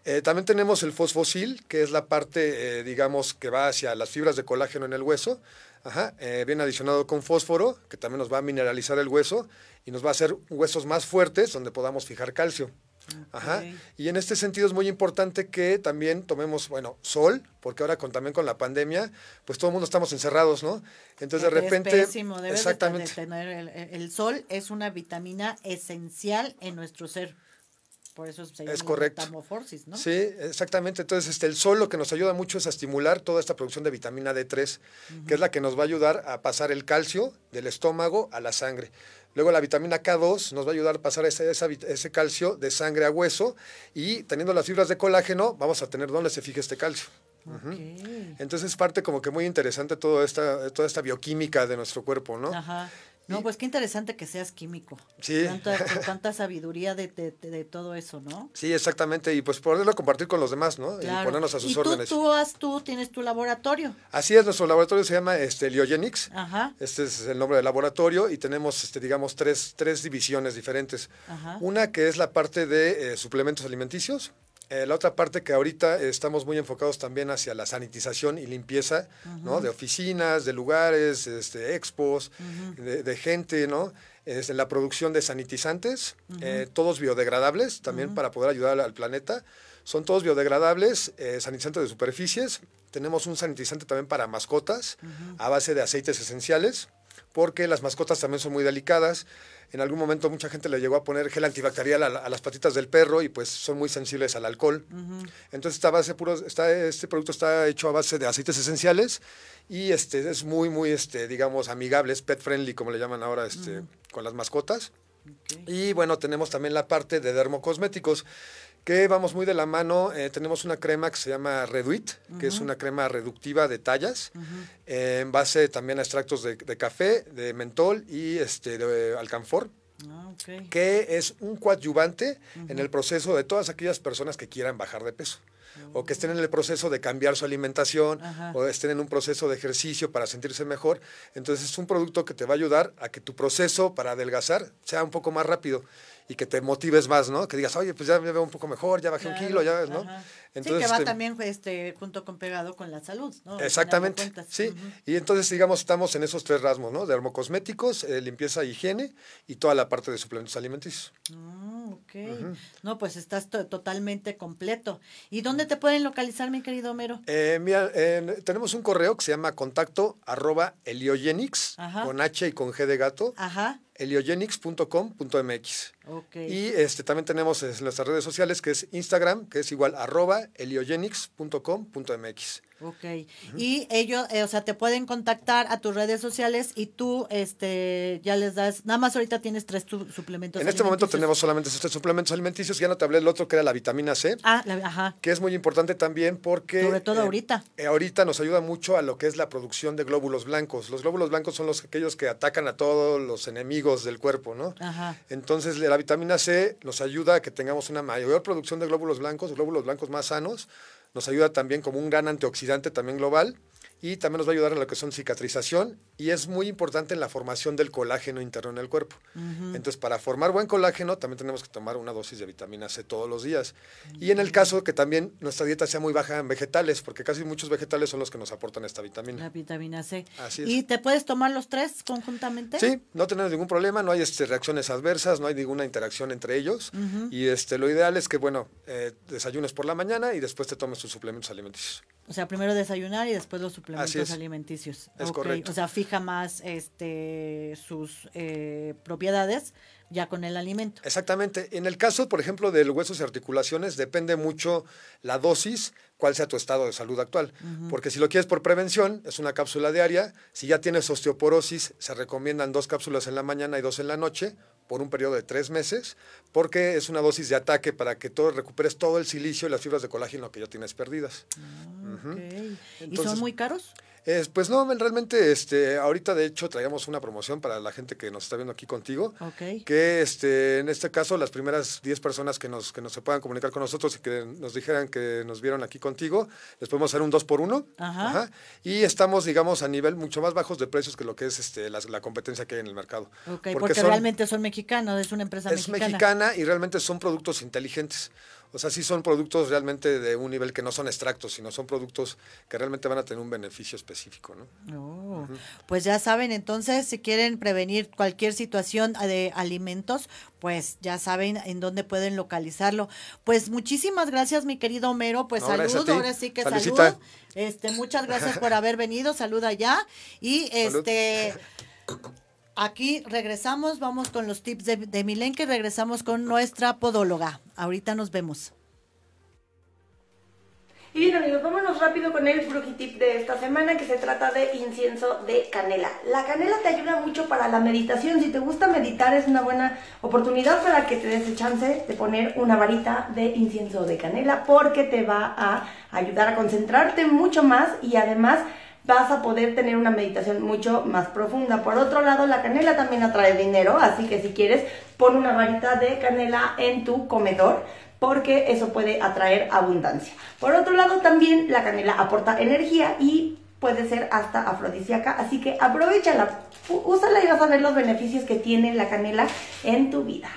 C: Eh, también tenemos el fosfosil, que es la parte, eh, digamos, que va hacia las fibras de colágeno en el hueso. Ajá, eh, viene adicionado con fósforo, que también nos va a mineralizar el hueso y nos va a hacer huesos más fuertes donde podamos fijar calcio. Ajá. Y en este sentido es muy importante que también tomemos, bueno, sol, porque ahora con, también con la pandemia, pues todo el mundo estamos encerrados, ¿no? Entonces de repente...
A: pésimo, debes de
C: exactamente.
A: tener el, el sol es una vitamina esencial en nuestro ser. Por eso se llama
C: Es correcto.
A: ¿no?
C: Sí, exactamente. Entonces, este, el sol lo que nos ayuda mucho es a estimular toda esta producción de vitamina D3, que es la que nos va a ayudar a pasar el calcio del estómago a la sangre. Luego la vitamina K2 nos va a ayudar a pasar ese, ese calcio de sangre a hueso y teniendo las fibras de colágeno vamos a tener dónde se fija este calcio.
A: Ok.
C: Entonces es parte como que muy interesante toda esta, toda esta bioquímica de nuestro cuerpo, ¿no?
A: Ajá. No, pues qué interesante que seas químico.
C: Sí.
A: Tanta, tanta sabiduría de, de- todo eso, ¿no?
C: Sí, exactamente. Y pues poderlo compartir con los demás, ¿no? Y ponernos a sus
A: y tú,
C: órdenes.
A: tú, has- tú tienes tu laboratorio.
C: Así es, nuestro laboratorio se llama este, Liogenix.
A: Ajá.
C: Este es el nombre del laboratorio y tenemos, este, digamos, tres, tres divisiones diferentes.
A: Ajá.
C: Una que es la parte de eh, suplementos alimenticios. Eh, la otra parte que ahorita estamos muy enfocados también hacia la sanitización y limpieza, ¿no? De oficinas, de lugares, este, expos, de, de gente, ¿no? Es en la producción de sanitizantes, eh, todos biodegradables, también para poder ayudar al, al planeta. Son todos biodegradables, eh, sanitizantes de superficies. Tenemos un sanitizante también para mascotas a base de aceites esenciales porque las mascotas también son muy delicadas. En algún momento mucha gente le llegó a poner gel antibacterial a, la- a las patitas del perro y pues son muy sensibles al alcohol. Entonces esta base puro, está, este producto está hecho a base de aceites esenciales y este es muy, muy, este, digamos, amigable, es pet friendly, como le llaman ahora este, con las mascotas. Y bueno, tenemos también la parte de dermocosméticos, que vamos muy de la mano. eh, tenemos una crema que se llama Reduit, que es una crema reductiva de tallas, eh, en base también a extractos de, de café, de mentol y este, de alcanfor
A: Ah, ok.
C: que es un coadyuvante en el proceso de todas aquellas personas que quieran bajar de peso o que estén en el proceso de cambiar su alimentación
A: Ajá.
C: o estén en un proceso de ejercicio para sentirse mejor. Entonces es un producto que te va a ayudar a que tu proceso para adelgazar sea un poco más rápido y que te motives más, ¿no? Que digas, oye, pues ya me veo un poco mejor, ya bajé un kilo, ya ves, ¿no?
A: ajá.
C: Entonces,
A: sí, que va
C: este,
A: también este, junto con pegado con la salud, ¿no? De
C: Exactamente, sí. Y entonces, digamos, estamos en esos tres rasgos, ¿no? Dermocosméticos, eh, limpieza, higiene y toda la parte de suplementos alimenticios.
A: Ah, ok. No, pues estás to- totalmente completo. ¿Y dónde te pueden localizar, mi querido Homero?
C: Eh, mira, eh, tenemos un correo que se llama contacto arroba heliogenix, con H y con G de gato,
A: Ajá.
C: heliogenix.com.mx.
A: Ok.
C: Y este, también tenemos en nuestras redes sociales que es Instagram, que es igual arroba heliogenix.com.mx.
A: Ok. Y ellos, eh, o sea, te pueden contactar a tus redes sociales y tú este, ya les das, nada más ahorita tienes tres suplementos.
C: En este momento tenemos solamente esos tres suplementos alimenticios. Ya no te hablé del otro que era la vitamina C.
A: Ah, ajá.
C: Que es muy importante también porque...
A: Sobre todo ahorita.
C: Eh, ahorita nos ayuda mucho a lo que es la producción de glóbulos blancos. Los glóbulos blancos son los aquellos que atacan a todos los enemigos del cuerpo, ¿no?
A: Ajá.
C: Entonces la vitamina C nos ayuda a que tengamos una mayor producción de glóbulos blancos, glóbulos blancos más sanos nos ayuda también como un gran antioxidante también global y también nos va a ayudar en lo que son cicatrización y es muy importante en la formación del colágeno interno en el cuerpo. Entonces, para formar buen colágeno también tenemos que tomar una dosis de vitamina C todos los días. Y en el caso que también nuestra dieta sea muy baja en vegetales, porque casi muchos vegetales son los que nos aportan esta vitamina.
A: La vitamina C.
C: Así es.
A: ¿Y te puedes tomar los tres conjuntamente?
C: Sí, no tenemos ningún problema, no hay este, reacciones adversas, no hay ninguna interacción entre ellos. Y este, lo ideal es que, bueno, eh, desayunes por la mañana y después te tomes tus suplementos alimenticios.
A: O sea, primero desayunar y después los suplementos alimenticios.
C: Es correcto.
A: O sea, fija más este, sus eh, propiedades ya con el alimento.
C: Exactamente. En el caso, por ejemplo, del huesos y articulaciones, depende mucho la dosis, cuál sea tu estado de salud actual. Porque si lo quieres por prevención, es una cápsula diaria. Si ya tienes osteoporosis, se recomiendan dos cápsulas en la mañana y dos en la noche por un periodo de tres meses, porque es una dosis de ataque para que todo, recuperes todo el silicio y las fibras de colágeno que ya tienes perdidas.
A: Ah, ¿Y son muy caros?
C: Pues no, realmente, este, ahorita de hecho traíamos una promoción para la gente que nos está viendo aquí contigo. Que este, en este caso, las primeras 10 personas que nos, que nos se puedan comunicar con nosotros y que nos dijeran que nos vieron aquí contigo, les podemos hacer un 2 por 1
A: Ajá.
C: Y estamos, digamos, a nivel mucho más bajos de precios que lo que es este, la, competencia que hay en el mercado.
A: porque, realmente son mexicanos, es una empresa
C: mexicana. Es mexicana y realmente son productos inteligentes. O sea, sí son productos realmente de un nivel que no son extractos, sino son productos que realmente van a tener un beneficio específico, ¿no?
A: Oh, Pues ya saben, entonces, si quieren prevenir cualquier situación de alimentos, pues ya saben en dónde pueden localizarlo. Pues muchísimas gracias, mi querido Homero. Pues salud, ahora sí que salud. Este, muchas gracias por <laughs> haber venido, salud allá. Y este Aquí regresamos, vamos con los tips de, de Milenke, regresamos con nuestra podóloga. Ahorita nos vemos.
D: Y bien amigos, vámonos rápido con el tip de esta semana que se trata de incienso de canela. La canela te ayuda mucho para la meditación. Si te gusta meditar es una buena oportunidad para que te des el chance de poner una varita de incienso de canela porque te va a ayudar a concentrarte mucho más y además vas a poder tener una meditación mucho más profunda. Por otro lado, la canela también atrae dinero, así que si quieres, pon una varita de canela en tu comedor porque eso puede atraer abundancia. Por otro lado, también la canela aporta energía y puede ser hasta afrodisíaca, así que aprovechala, úsala y vas a ver los beneficios que tiene la canela en tu vida.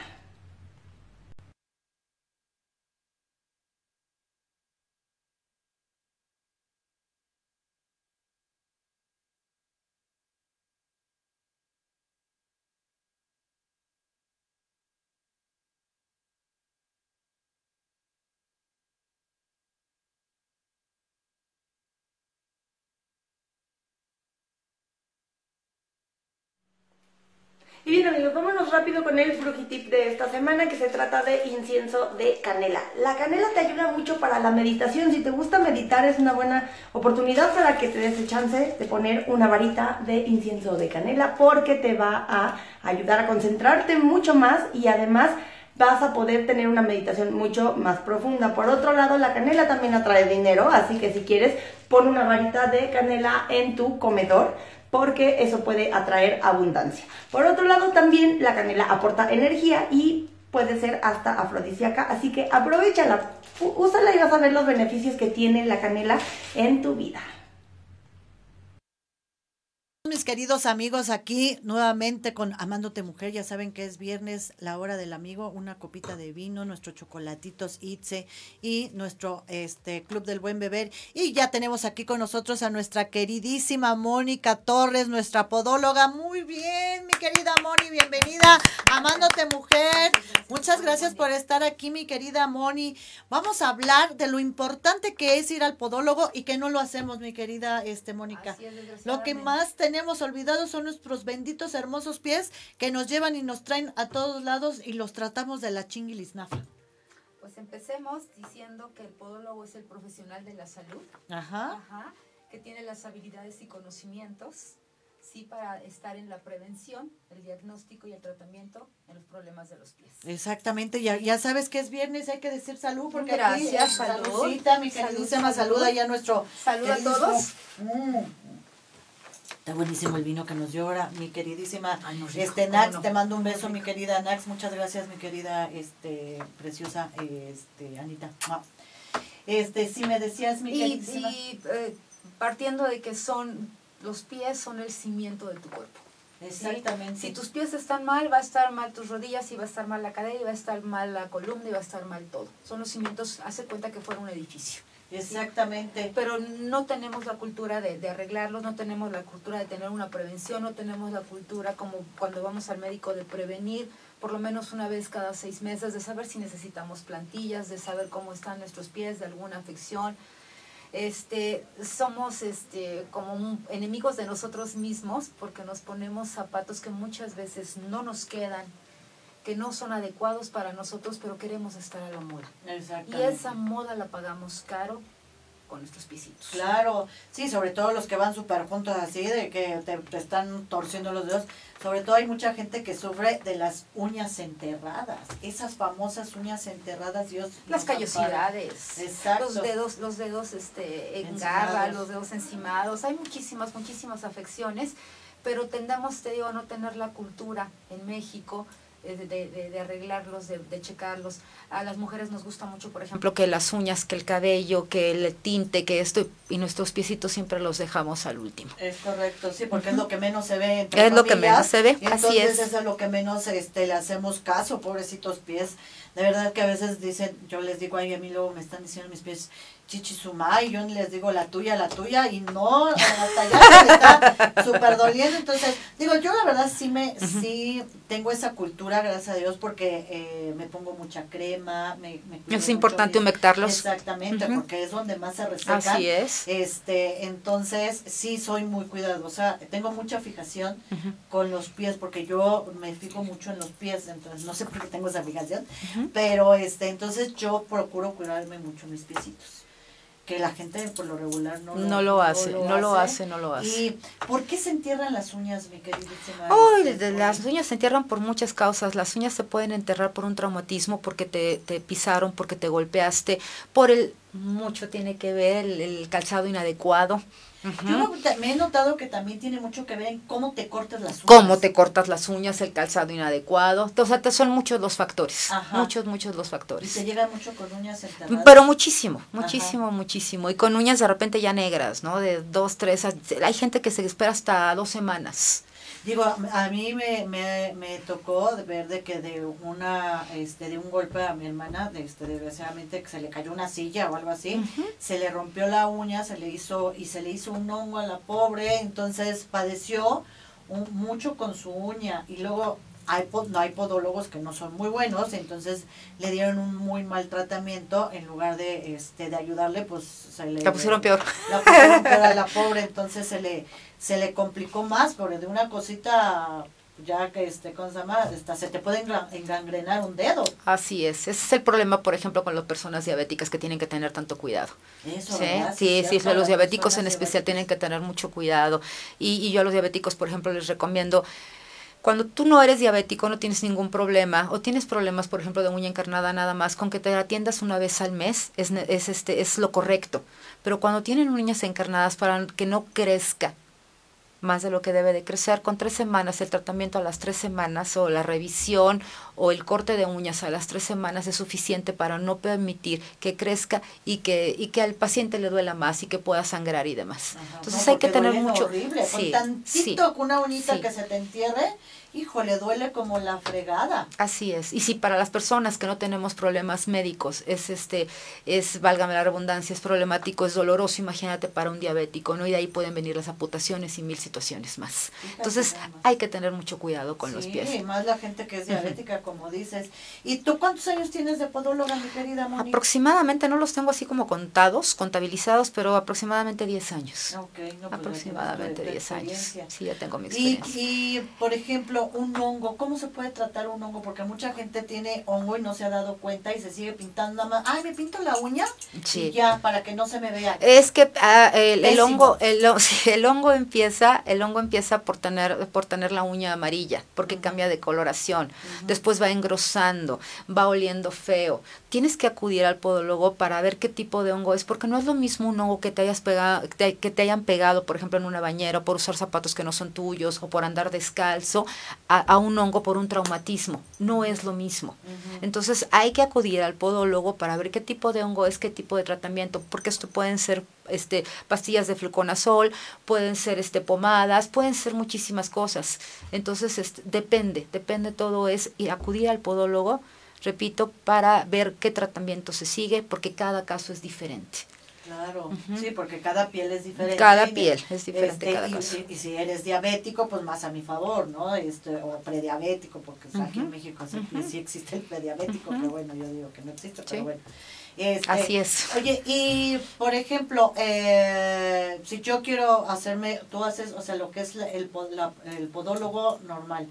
D: Y bien amigos, vámonos rápido con el tip de esta semana que se trata de incienso de canela. La canela te ayuda mucho para la meditación. Si te gusta meditar es una buena oportunidad para que te des el chance de poner una varita de incienso de canela porque te va a ayudar a concentrarte mucho más y además vas a poder tener una meditación mucho más profunda. Por otro lado, la canela también atrae dinero, así que si quieres, pon una varita de canela en tu comedor porque eso puede atraer abundancia. Por otro lado, también la canela aporta energía y puede ser hasta afrodisíaca, así que aprovechala, úsala y vas a ver los beneficios que tiene la canela en tu vida
A: mis queridos amigos, aquí nuevamente con Amándote Mujer. Ya saben que es viernes, la hora del amigo, una copita de vino, nuestro chocolatitos Itze y nuestro este Club del Buen Beber. Y ya tenemos aquí con nosotros a nuestra queridísima Mónica Torres, nuestra podóloga. Muy bien, mi querida Moni, bienvenida. Amándote Mujer. Muchas gracias por estar aquí, mi querida Moni. Vamos a hablar de lo importante que es ir al podólogo y que no lo hacemos, mi querida este Mónica. Lo que más tenemos hemos olvidado son nuestros benditos hermosos pies que nos llevan y nos traen a todos lados y los tratamos de la chinguilisnafa.
E: Pues empecemos diciendo que el podólogo es el profesional de la salud,
A: Ajá.
E: ajá, que tiene las habilidades y conocimientos, sí, para estar en la prevención, el diagnóstico y el tratamiento en los problemas de los pies.
A: Exactamente, ya, ya sabes que es viernes, hay que decir salud, porque aquí,
E: Gracias,
A: eh,
E: salud.
A: saludcita, mi queridísima,
E: salud.
A: saluda ya a nuestro...
E: Salud a
A: queridísimo-
E: todos.
A: Mm. Está buenísimo el vino que nos dio ahora, mi queridísima
E: Ay, no, rico,
A: este Nax,
E: no.
A: te mando un beso, mi querida Nax, muchas gracias, mi querida este preciosa este Anita. Este, si me decías, mi
E: Y,
A: queridísima.
E: y, eh, partiendo de que son, los pies son el cimiento de tu cuerpo. ¿sí?
A: Exactamente.
E: Si tus pies están mal, va a estar mal tus rodillas, y va a estar mal la cadera, y va a estar mal la columna, y va a estar mal todo. Son los cimientos, hace cuenta que fuera un edificio.
A: Exactamente.
E: Pero no tenemos la cultura de, de arreglarlos, no tenemos la cultura de tener una prevención, no tenemos la cultura como cuando vamos al médico de prevenir por lo menos una vez cada seis meses, de saber si necesitamos plantillas, de saber cómo están nuestros pies, de alguna afección. Este, somos este, como enemigos de nosotros mismos porque nos ponemos zapatos que muchas veces no nos quedan, que no son adecuados para nosotros, pero queremos estar a la moda. Y esa moda la pagamos caro con nuestros pisitos.
A: Claro, sí, sobre todo los que van súper juntos así, de que te, te están torciendo los dedos. Sobre todo hay mucha gente que sufre de las uñas enterradas. Esas famosas uñas enterradas, Dios.
E: Las callosidades,
A: Exacto.
E: los dedos, los dedos este, en garra, los dedos encimados, hay muchísimas, muchísimas afecciones, pero tendamos, te digo, a no tener la cultura en México de, de- de arreglarlos, de, de checarlos. A las mujeres nos gusta mucho, por ejemplo, que las uñas, que el cabello, que el tinte, que esto, y nuestros piecitos siempre los dejamos al último.
A: Es correcto, sí, porque es lo que menos se ve. entre
E: Es lo que menos se ve,
A: y
E: así
A: entonces
E: es.
A: eso es lo que menos este, le hacemos caso, pobrecitos pies. De verdad que a veces dicen, yo les digo, ay, a mí luego me están diciendo mis pies, chichisumá, y yo les digo la tuya, la tuya, y no, hasta allá me está súper doliendo. Entonces, digo, yo la verdad sí me, sí tengo esa cultura, gracias a Dios, porque eh, me pongo mucha crema, me,
E: Es importante humectarlos.
A: Exactamente, porque es donde más se resecan.
E: Así es.
A: Este, entonces sí soy muy cuidadosa, tengo mucha fijación con los pies porque yo me fijo mucho en los pies, entonces no sé por qué tengo esa fijación, pero este, entonces yo procuro cuidarme mucho mis piecitos. Que la gente por lo regular no,
E: No lo hace, no lo hace, no lo hace.
A: ¿Y por qué se entierran las uñas, mi queridísima? Por-
E: las uñas se entierran por muchas causas. Las uñas se pueden enterrar por un traumatismo, porque te, te pisaron, porque te golpeaste, por el mucho tiene que ver el, el calzado inadecuado.
A: Yo me- he notado que también tiene mucho que ver en cómo te cortas las uñas.
E: Cómo te cortas las uñas, el calzado inadecuado. O sea, te son muchos los factores.
A: Ajá.
E: Muchos, muchos los
A: Y
E: factores.
A: se llegan mucho con uñas enterradas.
E: Pero muchísimo, muchísimo, muchísimo. Y con uñas de repente ya negras, ¿no? De dos, tres. Hay gente que se espera hasta dos semanas.
A: Digo, a, a mí me, me, me tocó ver de que de una, este, de un golpe a mi hermana, de este, desgraciadamente que se le cayó una silla o algo así, se le rompió la uña, se le hizo, y se le hizo un hongo a la pobre, entonces padeció un- mucho con su uña, y luego hay, no hay podólogos que no son muy buenos, entonces le dieron un muy mal tratamiento, en lugar de, este, de ayudarle, pues se le...
E: La pusieron peor.
A: la pusieron peor a la <laughs> pobre, entonces se le, se le complicó más, porque de una cosita, ya que este, ¿cómo se llama? Hasta se te puede engangrenar un dedo.
E: Así es. Ese es el problema, por ejemplo, con las personas diabéticas que tienen que tener tanto cuidado.
A: Eso,
E: Sí,
A: ¿verdad?
E: sí, sí,
A: cierto,
E: los diabéticos en especial
A: diabéticas.
E: tienen que tener mucho cuidado. Y, y yo a los diabéticos, por ejemplo, les recomiendo, cuando tú no eres diabético, no tienes ningún problema, o tienes problemas, por ejemplo, de uña encarnada nada más, con que te atiendas una vez al mes es, es, este, es lo correcto. Pero cuando tienen uñas encarnadas para que no crezca más de lo que debe de crecer, con tres semanas, el tratamiento a las tres semanas o la revisión o el corte de uñas a las tres semanas es suficiente para no permitir que crezca y que, y que al paciente le duela más y que pueda sangrar y demás.
A: Ajá,
E: Entonces
A: no,
E: hay que tener mucho...
A: horrible,
E: Sí,
A: con tantito,
E: sí,
A: una uñita
E: sí.
A: que se te entierre, híjole, duele como la fregada.
E: Así es. Y si para las personas que no tenemos problemas médicos es este, es, válgame la redundancia, es problemático, es doloroso, imagínate para un diabético, ¿no? Y de ahí pueden venir las amputaciones y mil situaciones más. Entonces hay que tener mucho cuidado con los
A: Sí,
E: pies.
A: más la gente que es diabética, como dices. ¿Y tú cuántos años tienes de podóloga, mi querida Mónica?
E: Aproximadamente, no los tengo así como contados, contabilizados, pero aproximadamente 10 años.
A: Ok, no, pues
E: aproximadamente
A: tu- tu
E: 10 años. Sí, ya tengo mi
A: Y,
E: experiencia.
A: y, por ejemplo, ejemplo, un hongo, ¿cómo se puede tratar un hongo? Porque mucha gente tiene hongo y no se ha dado cuenta y se sigue pintando nada más. Ay, me pinto la uña
E: Sí.
A: y ya, para que no se me vea.
E: Es que ah, el, el hongo, <laughs> el, hongo empieza, el hongo empieza por tener, por tener la uña amarilla, porque cambia de coloración. Después va engrosando, va oliendo feo. Tienes que acudir al podólogo para ver qué tipo de hongo es, porque no es lo mismo un hongo que te hayas pegado, que te, que te hayan pegado, por ejemplo, en una bañera, o por usar zapatos que no son tuyos, o por andar descalzo, a, a un hongo por un traumatismo. No es lo mismo. Entonces hay que acudir al podólogo para ver qué tipo de hongo es, qué tipo de tratamiento, porque esto pueden ser este pastillas de fluconazol, pueden ser este pomadas, pueden ser muchísimas cosas. Entonces este, depende, depende todo es y acudir al podólogo, repito, para ver qué tratamiento se sigue, porque cada caso es diferente.
A: Claro, sí, porque cada piel es diferente.
E: Cada piel es diferente,
A: este,
E: cada
A: y, si, y si eres diabético, pues más a mi favor, ¿no? Este, o prediabético, porque aquí en México sí, existe el prediabético, pero bueno, yo digo que no existe,
E: Sí.
A: pero bueno. Este,
E: Así es.
A: Oye, y por ejemplo, eh, si yo quiero hacerme, tú haces, o sea, lo que es la- el, la- el podólogo normal,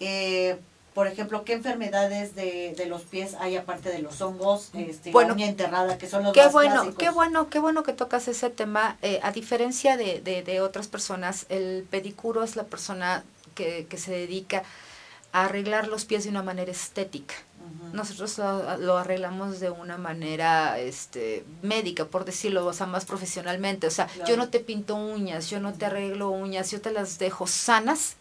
A: eh, por ejemplo, ¿qué enfermedades de, de los pies hay aparte de los hongos, este,
E: Bueno,
A: la uña enterrada, que son los
E: Qué
A: más
E: bueno,
A: clásicos?
E: qué bueno, qué bueno que tocas ese tema. Eh, a diferencia de, de, de otras personas, el pedicuro es la persona que, que se dedica a arreglar los pies de una manera estética. Nosotros lo, lo arreglamos de una manera este, médica, por decirlo, o sea, más profesionalmente. O sea,
A: Claro.
E: yo no te pinto uñas, yo no te arreglo uñas, yo te las dejo sanas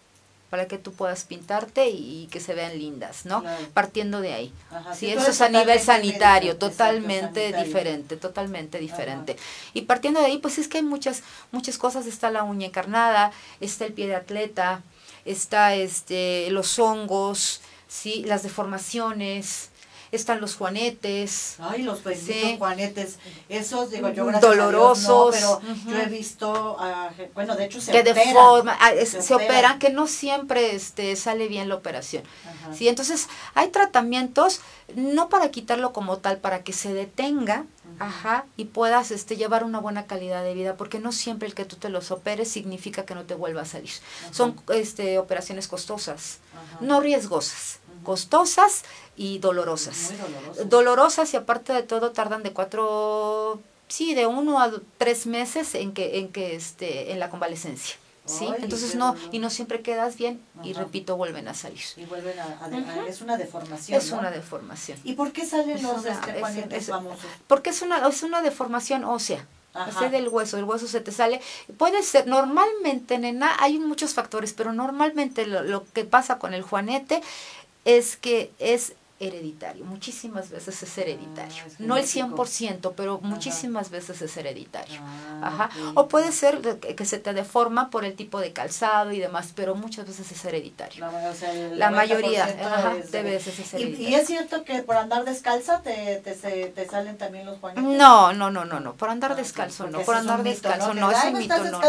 E: para que tú puedas pintarte y, que se vean lindas, ¿no?
A: Claro.
E: Partiendo de ahí.
A: Ajá,
E: Sí, eso es a nivel sanitario,
A: médico,
E: totalmente
A: sanitario.
E: diferente, totalmente diferente. Y partiendo de ahí, pues es que hay muchas, muchas cosas. Está la uña encarnada, está el pie de atleta, está este, los hongos, sí, las deformaciones, están los juanetes.
A: Ay, los benditos
E: Sí.
A: juanetes, esos, digo yo,
E: Mm,
A: gracias a Dios,
E: dolorosos,
A: no, pero yo he visto, ge- bueno, de hecho se
E: que
A: operan,
E: deforman, ah, es- se,
A: operan.
E: operan, que no siempre este, sale bien la operación.
A: Ajá.
E: ¿sí? Entonces, hay tratamientos, no para quitarlo como tal, para que se detenga, ajá, y puedas este, llevar una buena calidad de vida, porque no siempre el que tú te los operes significa que no te vuelva a salir. Son este, operaciones costosas,
A: Ajá.
E: no riesgosas, costosas y dolorosas.
A: Muy doloroso.
E: Dolorosas y aparte de todo tardan de cuatro, sí, de uno a tres meses en que, en que este, en la convalecencia. ¿sí?
A: Ay,
E: Entonces no,
A: dolor.
E: y no siempre quedas bien y repito, vuelven a salir.
A: Y vuelven a, a- es una deformación,
E: Es
A: ¿no?
E: una deformación.
A: ¿Y por qué salen
E: Es
A: los
E: una-
A: este,
E: es-
A: juanetes
E: es-
A: famosos?
E: Porque es una, es una deformación ósea.
A: Ajá.
E: Así del hueso, el hueso se te sale. Puede ser, normalmente, nena, hay muchos factores, pero normalmente lo, lo que pasa con el juanete es que es hereditario. Muchísimas veces es hereditario.
A: Ah, es
E: no el
A: genético.
E: 100%, pero muchísimas veces es hereditario.
A: Ah,
E: Ajá. O puede ser que se te deforma por el tipo de calzado y demás, pero muchas veces es hereditario.
A: La, o sea, el
E: La
A: 90%
E: mayoría, ajá,
A: es
E: de veces es
A: ¿Y, y
E: hereditario.
A: es cierto que por andar descalza te, te, se- te salen también los juanetes?
E: No, no, no, no, no, por andar
A: Ah,
E: descalzo no, por andar descalzo no, es un mito, no.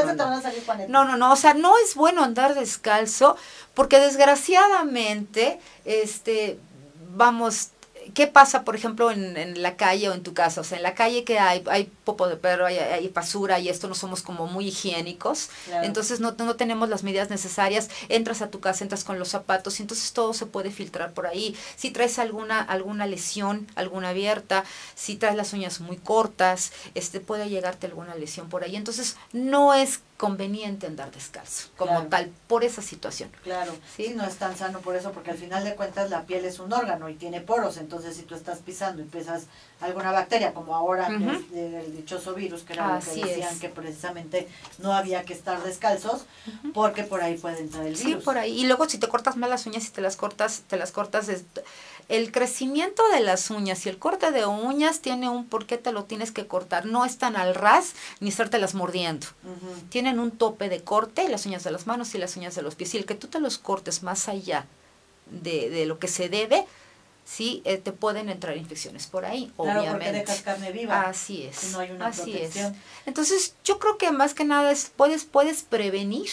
E: No, no, no, o sea, no es bueno andar descalzo porque desgraciadamente, este, vamos, ¿qué pasa, por ejemplo, en, en la calle o en tu casa? O sea, en la calle que hay, hay popo de perro, hay, hay basura y esto no somos como muy higiénicos,
A: Claro.
E: entonces no, no tenemos las medidas necesarias, entras a tu casa, entras con los zapatos y entonces todo se puede filtrar por ahí. Si traes alguna, alguna lesión, alguna abierta, si traes las uñas muy cortas, este, puede llegarte alguna lesión por ahí. Entonces no es conveniente andar descalzo como
A: Claro.
E: tal por esa situación.
A: Claro,
E: Sí.
A: sí, no es tan sano por eso, porque al final de cuentas la piel es un órgano y tiene poros, entonces si tú estás pisando y pisas alguna bacteria, como ahora que es el dichoso virus, que era
E: Así
A: lo que decían
E: es.
A: que precisamente no había que estar descalzos, porque por ahí puede entrar el
E: Sí,
A: virus.
E: por ahí. Y luego si te cortas mal las uñas y te las cortas, te las cortas, es- el crecimiento de las uñas y el corte de uñas tiene un por qué te lo tienes que cortar. No están al ras ni estártelas mordiendo. Tienen un tope de corte, las uñas de las manos y las uñas de los pies. Y el que tú te los cortes más allá de, de lo que se debe, sí, eh, te pueden entrar infecciones por ahí,
A: Claro, porque
E: obviamente.
A: dejas carne viva.
E: Así es.
A: No hay una
E: así
A: protección.
E: es. Entonces, yo creo que más que nada es puedes puedes prevenir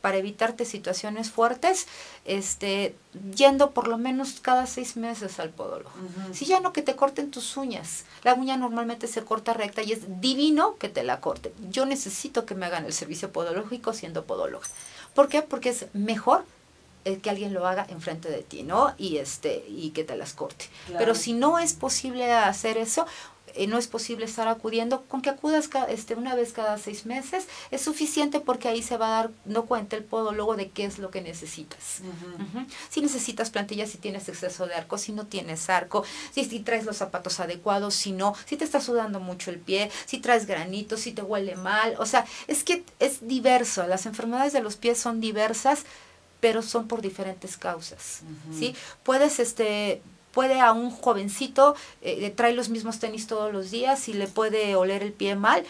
E: para evitarte situaciones fuertes, este, yendo por lo menos cada seis meses al podólogo.
A: Ujú.
E: Si ya no que te corten tus uñas. La uña normalmente se corta recta y es divino que te la corten. Yo necesito que me hagan el servicio podológico siendo podóloga. ¿Por qué? Porque es mejor que alguien lo haga enfrente de ti, ¿no? Y este y que te las corte.
A: Claro.
E: Pero si no es posible hacer eso, eh, no es posible estar acudiendo, con que acudas ca- este, una vez cada seis meses es suficiente porque ahí se va a dar no cuenta el podólogo de qué es lo que necesitas. Si necesitas plantillas, si tienes exceso de arco, si no tienes arco, si, si traes los zapatos adecuados, si no, si te está sudando mucho el pie, si traes granitos, si te huele mal. O sea, es que es diverso. Las enfermedades de los pies son diversas, pero son por diferentes causas. ¿sí? Puedes, este puede a un jovencito, eh, trae los mismos tenis todos los días y le puede oler el pie mal,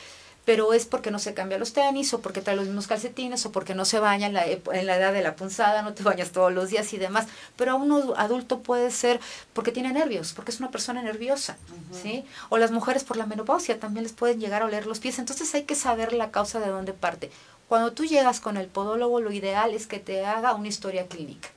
E: pero es porque no se cambia los tenis o porque trae los mismos calcetines o porque no se baña en la, en la edad de la punzada, no te bañas todos los días y demás. Pero a un adu- adulto puede ser porque tiene nervios, porque es una persona nerviosa, ¿sí? O las mujeres por la menopausia también les pueden llegar a oler los pies. Entonces hay que saber la causa de dónde parte. Cuando tú llegas con el podólogo, lo ideal es que te haga una historia clínica.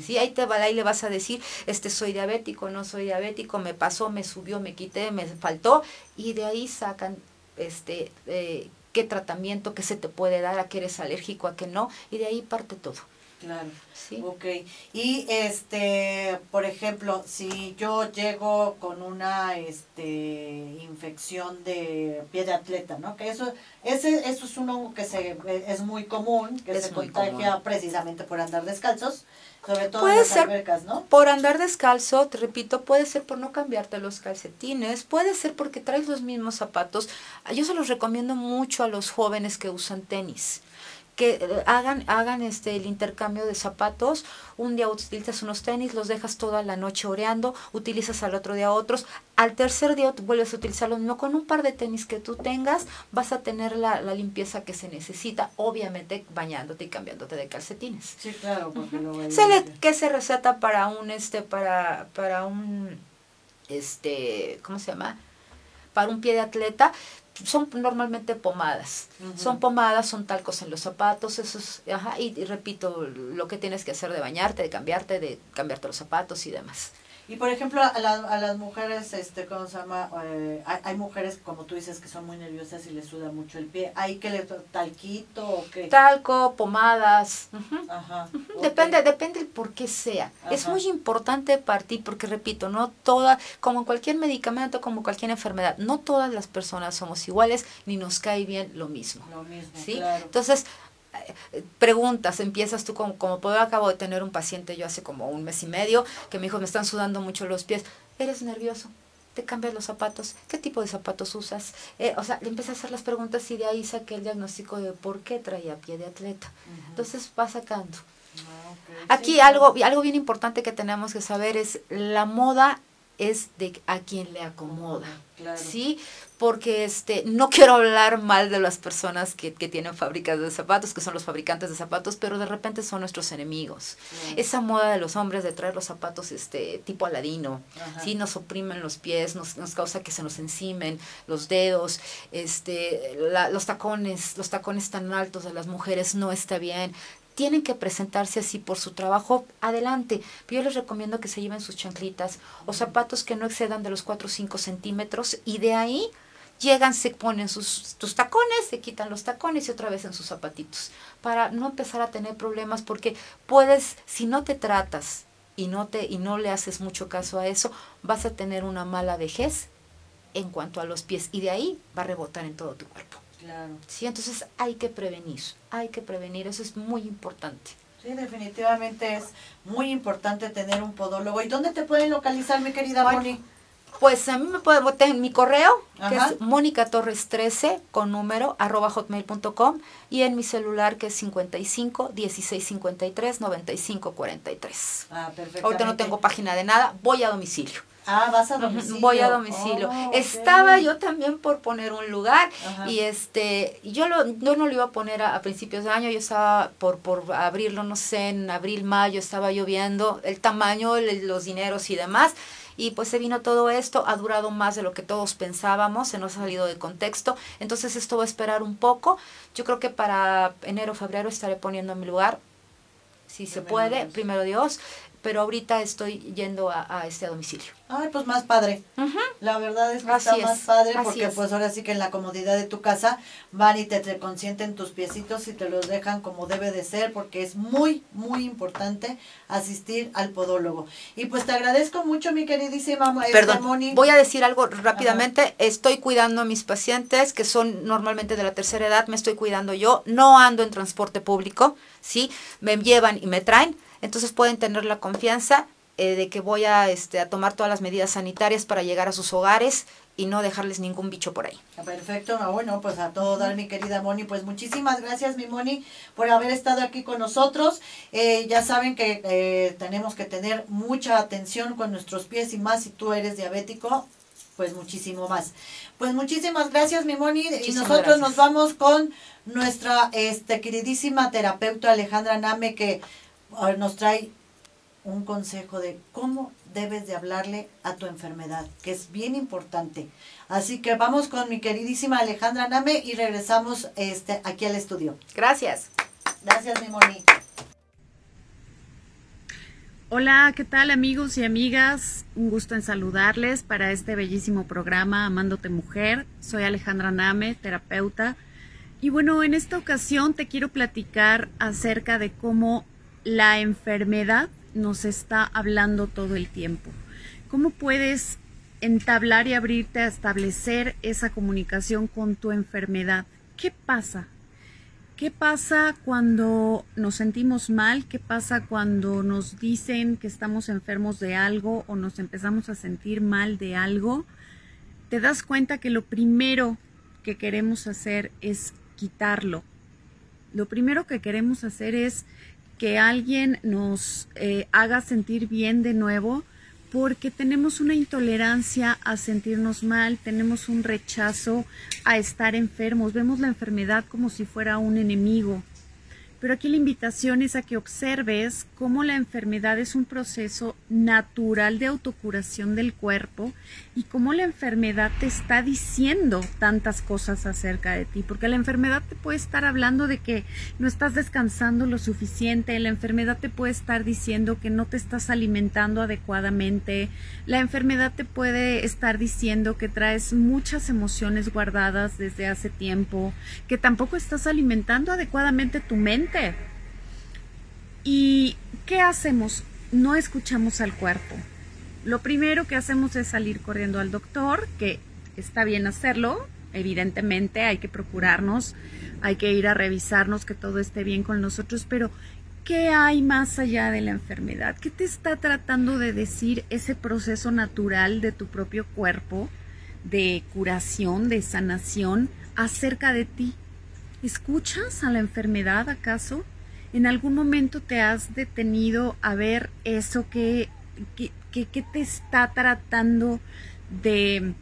E: Sí, ahí te va, ahí le vas a decir, este soy diabético, no soy diabético, me pasó, me subió, me quité, me faltó, y de ahí sacan este eh, qué tratamiento, qué se te puede dar, a qué eres alérgico, a qué no, y de ahí parte todo.
A: Claro.
E: Sí.
A: Ok. Y este, por ejemplo, si yo llego con una este infección de pie de atleta, ¿no? Que eso ese eso es un hongo que se es muy común, que
E: Es
A: se contagia
E: común.
A: precisamente por andar descalzos, sobre todo
E: Puede
A: en las
E: ser
A: albercas, ¿no?
E: Por andar descalzo, te repito, puede ser por no cambiarte los calcetines, puede ser porque traes los mismos zapatos. Yo se los recomiendo mucho a los jóvenes que usan tenis que eh, hagan hagan este el intercambio de zapatos. Un día utilizas unos tenis los dejas toda la noche oreando utilizas al otro día otros. Al tercer día vuelves a utilizar lo mismo. Con un par de tenis que tú tengas vas a tener la, la limpieza que se necesita obviamente bañándote y cambiándote de calcetines.
A: Sí, claro, porque luego ahí-
E: se le, ¿Qué se receta para un este para para un este ¿cómo se llama? Para un pie de atleta son normalmente pomadas. Son pomadas, son talcos en los zapatos, eso es, ajá, y, y repito, lo que tienes que hacer de bañarte, de cambiarte, de cambiarte los zapatos y demás.
A: Y por ejemplo, a, la- a las mujeres, este, ¿cómo se llama? Eh, hay, hay mujeres, como tú dices, que son muy nerviosas y les suda mucho el pie. ¿Hay que le talquito o qué?
E: Talco, pomadas, ujú.
A: Ajá.
E: Depende, depende el por qué sea. Es muy importante partir porque, repito, no toda, como cualquier medicamento, como cualquier enfermedad, no todas las personas somos iguales ni nos cae bien lo mismo.
A: Lo mismo,
E: ¿sí?
A: claro.
E: Entonces, preguntas, empiezas tú como, como puedo, acabo de tener un paciente yo hace como un mes y medio que me dijo, me están sudando mucho los pies, ¿eres nervioso? ¿Te cambias los zapatos? ¿Qué tipo de zapatos usas? Eh, o sea, le empecé a hacer las preguntas y de ahí saqué el diagnóstico de por qué traía pie de atleta. Entonces va sacando.
A: Ah,
E: Aquí
A: sí,
E: algo, algo bien importante que tenemos que saber es la moda es de a quien le acomoda.
A: Claro.
E: Sí, porque este, no quiero hablar mal de las personas que, que tienen fábricas de zapatos, que son los fabricantes de zapatos, pero de repente son nuestros enemigos.
A: Claro.
E: Esa moda de los hombres de traer los zapatos este, tipo aladino,
A: Ajá.
E: sí, nos oprimen los pies, nos, nos causa que se nos encimen los dedos, este, la- los tacones, los tacones tan altos de las mujeres no está bien. Tienen que presentarse así por su trabajo, adelante. Yo les recomiendo que se lleven sus chanclitas o zapatos que no excedan de los 4 o 5 centímetros y de ahí llegan, se ponen sus, tus tacones, se quitan los tacones y otra vez en sus zapatitos, para no empezar a tener problemas porque puedes, si no te tratas y no, te, y no le haces mucho caso a eso, vas a tener una mala vejez en cuanto a los pies y de ahí va a rebotar en todo tu cuerpo.
A: Claro.
E: ¿sí? Entonces hay que prevenir, hay que prevenir, eso es muy importante.
A: Sí, definitivamente es muy importante tener un podólogo. ¿Y dónde te pueden localizar, mi querida Moni?
E: Pues a mí me puede botar en mi correo, que es Mónica Torres 13 con número arroba hotmail.com y en mi celular que es 55 16 53 95 43.
A: Ah, perfecto.
E: Ahorita no tengo página de nada, voy a domicilio.
A: Ah, vas a domicilio.
E: Voy a domicilio.
A: Oh.
E: Estaba yo también por poner un lugar
A: Ajá.
E: y este yo lo yo no lo iba a poner a, a principios de año, yo estaba por por abrirlo, no sé, en abril, mayo estaba yo viendo el tamaño, el- los dineros y demás. Y pues se vino todo esto, ha durado más de lo que todos pensábamos, se nos ha salido de contexto, entonces esto va a esperar un poco. Yo creo que para enero, febrero estaré poniendo mi lugar, si se puede, primero Dios, pero ahorita estoy yendo a, a este domicilio.
A: Ay, pues más padre. La verdad es que
E: Así
A: está
E: es,
A: más padre
E: así
A: porque
E: es.
A: pues ahora sí que en la comodidad de tu casa van y te, te consienten tus piecitos y te los dejan como debe de ser porque es muy, muy importante asistir al podólogo. Y pues te agradezco mucho mi queridísima este,
E: Perdón,
A: Moni.
E: voy a decir algo rápidamente. Estoy cuidando a mis pacientes que son normalmente de la tercera edad, me estoy cuidando yo. No ando en transporte público, ¿sí? Me llevan y me traen. Entonces pueden tener la confianza eh, de que voy a, este, a tomar todas las medidas sanitarias para llegar a sus hogares y no dejarles ningún bicho por ahí.
A: Perfecto, ah, bueno, pues a todo dar mi querida Moni, pues muchísimas gracias mi Moni por haber estado aquí con nosotros. Eh, ya saben que eh, tenemos que tener mucha atención con nuestros pies y más si tú eres diabético, pues muchísimo más. Pues muchísimas gracias mi Moni y nosotros
E: gracias.
A: nos vamos con nuestra este queridísima terapeuta Alejandra Name que ah, nos trae un consejo de cómo debes de hablarle a tu enfermedad, que es bien importante. Así que vamos con mi queridísima Alejandra Name y regresamos este aquí al estudio.
E: Gracias.
A: Gracias, mi Moni.
F: Hola, ¿qué tal amigos y amigas? Un gusto en saludarles para este bellísimo programa Amándote Mujer. Soy Alejandra Name, terapeuta. Y bueno, en esta ocasión te quiero platicar acerca de cómo la enfermedad nos está hablando todo el tiempo. ¿Cómo puedes entablar y abrirte a establecer esa comunicación con tu enfermedad? ¿Qué pasa? ¿Qué pasa cuando nos sentimos mal? ¿Qué pasa cuando nos dicen que estamos enfermos de algo o nos empezamos a sentir mal de algo? Te das cuenta que lo primero que queremos hacer es quitarlo. Lo primero que queremos hacer es que alguien nos eh, haga sentir bien de nuevo porque tenemos una intolerancia a sentirnos mal, tenemos un rechazo a estar enfermos, vemos la enfermedad como si fuera un enemigo. Pero aquí la invitación es a que observes cómo la enfermedad es un proceso natural de autocuración del cuerpo y cómo la enfermedad te está diciendo tantas cosas acerca de ti. Porque la enfermedad te puede estar hablando de que no estás descansando lo suficiente, la enfermedad te puede estar diciendo que no te estás alimentando adecuadamente, la enfermedad te puede estar diciendo que traes muchas emociones guardadas desde hace tiempo, que tampoco estás alimentando adecuadamente tu mente. ¿Y qué hacemos? No escuchamos al cuerpo. Lo primero que hacemos es salir corriendo al doctor, que está bien hacerlo, evidentemente hay que procurarnos, hay que ir a revisarnos que todo esté bien con nosotros, pero ¿qué hay más allá de la enfermedad? ¿Qué te está tratando de decir ese proceso natural de tu propio cuerpo, de curación, de sanación acerca de ti? ¿Escuchas a la enfermedad acaso? ¿En algún momento te has detenido a ver eso que, que, que- te está tratando de,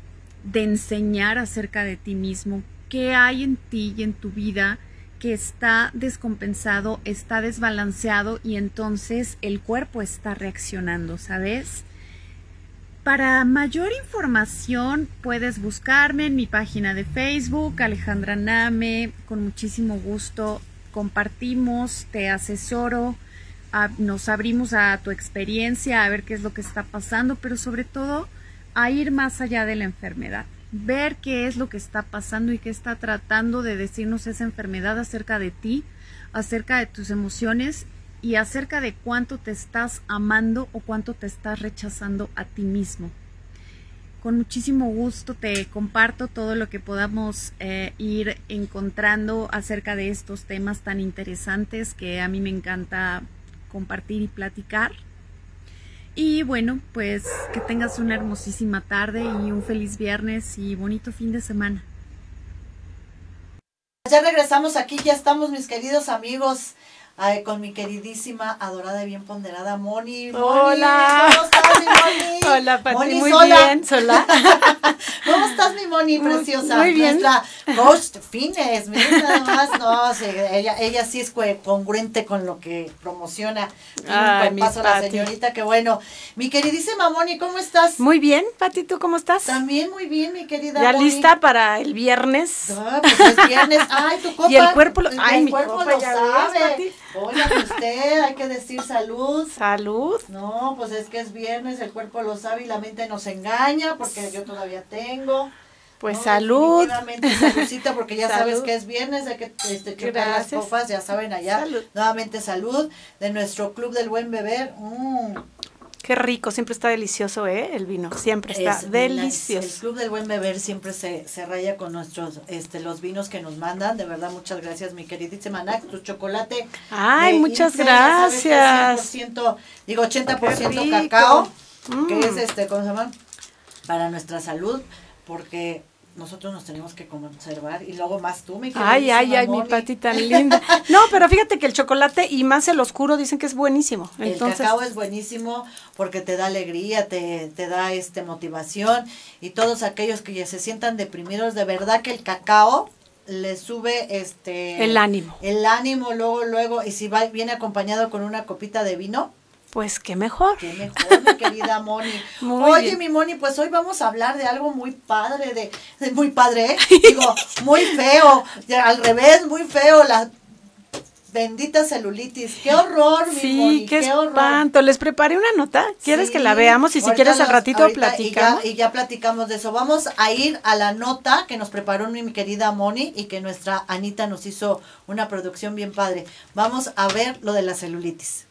F: de enseñar acerca de ti mismo? ¿Qué hay en ti y en tu vida que está descompensado, está desbalanceado y entonces el cuerpo está reaccionando, ¿sabes? Para mayor información puedes buscarme en mi página de Facebook, Alejandra Name, con muchísimo gusto compartimos, te asesoro, nos abrimos a tu experiencia, a ver qué es lo que está pasando, pero sobre todo a ir más allá de la enfermedad, ver qué es lo que está pasando y qué está tratando de decirnos esa enfermedad acerca de ti, acerca de tus emociones y acerca de cuánto te estás amando o cuánto te estás rechazando a ti mismo. Con muchísimo gusto te comparto todo lo que podamos eh, ir encontrando acerca de estos temas tan interesantes que a mí me encanta compartir y platicar. Y bueno, pues que tengas una hermosísima tarde y un feliz viernes y bonito fin de semana.
A: Ya regresamos aquí, ya estamos mis queridos amigos ay, con mi queridísima, adorada y bien ponderada Moni. Moni,
G: Hola.
A: ¿Cómo estás, mi Moni? <laughs>
G: Hola, Pati,
A: Moni
G: muy
A: sola.
G: bien, sola. <laughs>
A: ¿Cómo estás, mi Moni preciosa?
G: muy bien.
A: Nuestra coach fitness, miren nada más, no, sí, ella, ella sí es congruente con lo que promociona.
G: Ay,
A: un
G: mi
A: paso la señorita, que bueno. Mi queridísima Moni, ¿cómo estás?
G: Muy bien, Pati, ¿tú cómo estás?
A: También muy bien, mi querida
G: ¿Ya
A: Moni.
G: lista para el viernes?
A: Ah, pues es viernes. Ay, tu copa. <laughs>
G: Y el cuerpo lo-
A: el
G: ay, mi
A: cuerpo
G: copa,
A: lo
G: ya ves,
A: sabe.
G: Pati.
A: Oigan usted, hay que decir salud.
G: Salud.
A: No, pues es que es viernes, el cuerpo lo sabe y la mente nos engaña porque yo todavía tengo.
G: Pues
A: No,
G: salud.
A: Saludcita, porque ya sabes que es viernes, hay que este, chocar las copas, ya saben allá.
G: Salud.
A: Nuevamente salud de nuestro club del buen beber. Mm,
G: Qué rico, siempre está delicioso, ¿eh? El vino, siempre está
A: es-
G: delicioso.
A: El club del buen beber siempre se, se raya con nuestros, este, los vinos que nos mandan. De verdad, muchas gracias, mi queridísima Nax, tu chocolate.
G: Ay, muchas
A: 15, ya sabes que
G: gracias.
A: 100%, digo 80%
G: Qué rico.
A: cacao,
G: Mm.
A: que es este, ¿cómo se llama? Para nuestra salud, porque nosotros nos tenemos que conservar y luego más tú, mi
G: Ay, ay, ay, mi
A: Moni.
G: Pati tan <laughs> linda. No, pero fíjate que el chocolate y más el oscuro dicen que es buenísimo. Entonces,
A: el cacao es buenísimo porque te da alegría, te, te da este motivación y todos aquellos que ya se sientan deprimidos, de verdad que el cacao les sube este
G: El ánimo.
A: El ánimo luego luego y si va viene acompañado con una copita de vino,
G: pues qué mejor.
A: qué mejor, mi querida Moni. <laughs>
G: Muy
A: Oye,
G: bien.
A: mi Moni, pues hoy vamos a hablar de algo muy padre de, de muy padre, ¿eh? <laughs> digo, muy feo, al revés, muy feo la bendita celulitis. Qué horror, mi
G: Sí,
A: Moni,
G: qué,
A: horror.
G: espanto. Les preparé una nota. ¿Quieres
A: Sí,
G: que la veamos? Y si quieres al ratito platicamos.
A: Y ya, y ya platicamos de eso. Vamos a ir a la nota que nos preparó mi, mi querida Moni y que nuestra Anita nos hizo una producción bien padre. Vamos a ver lo de la celulitis.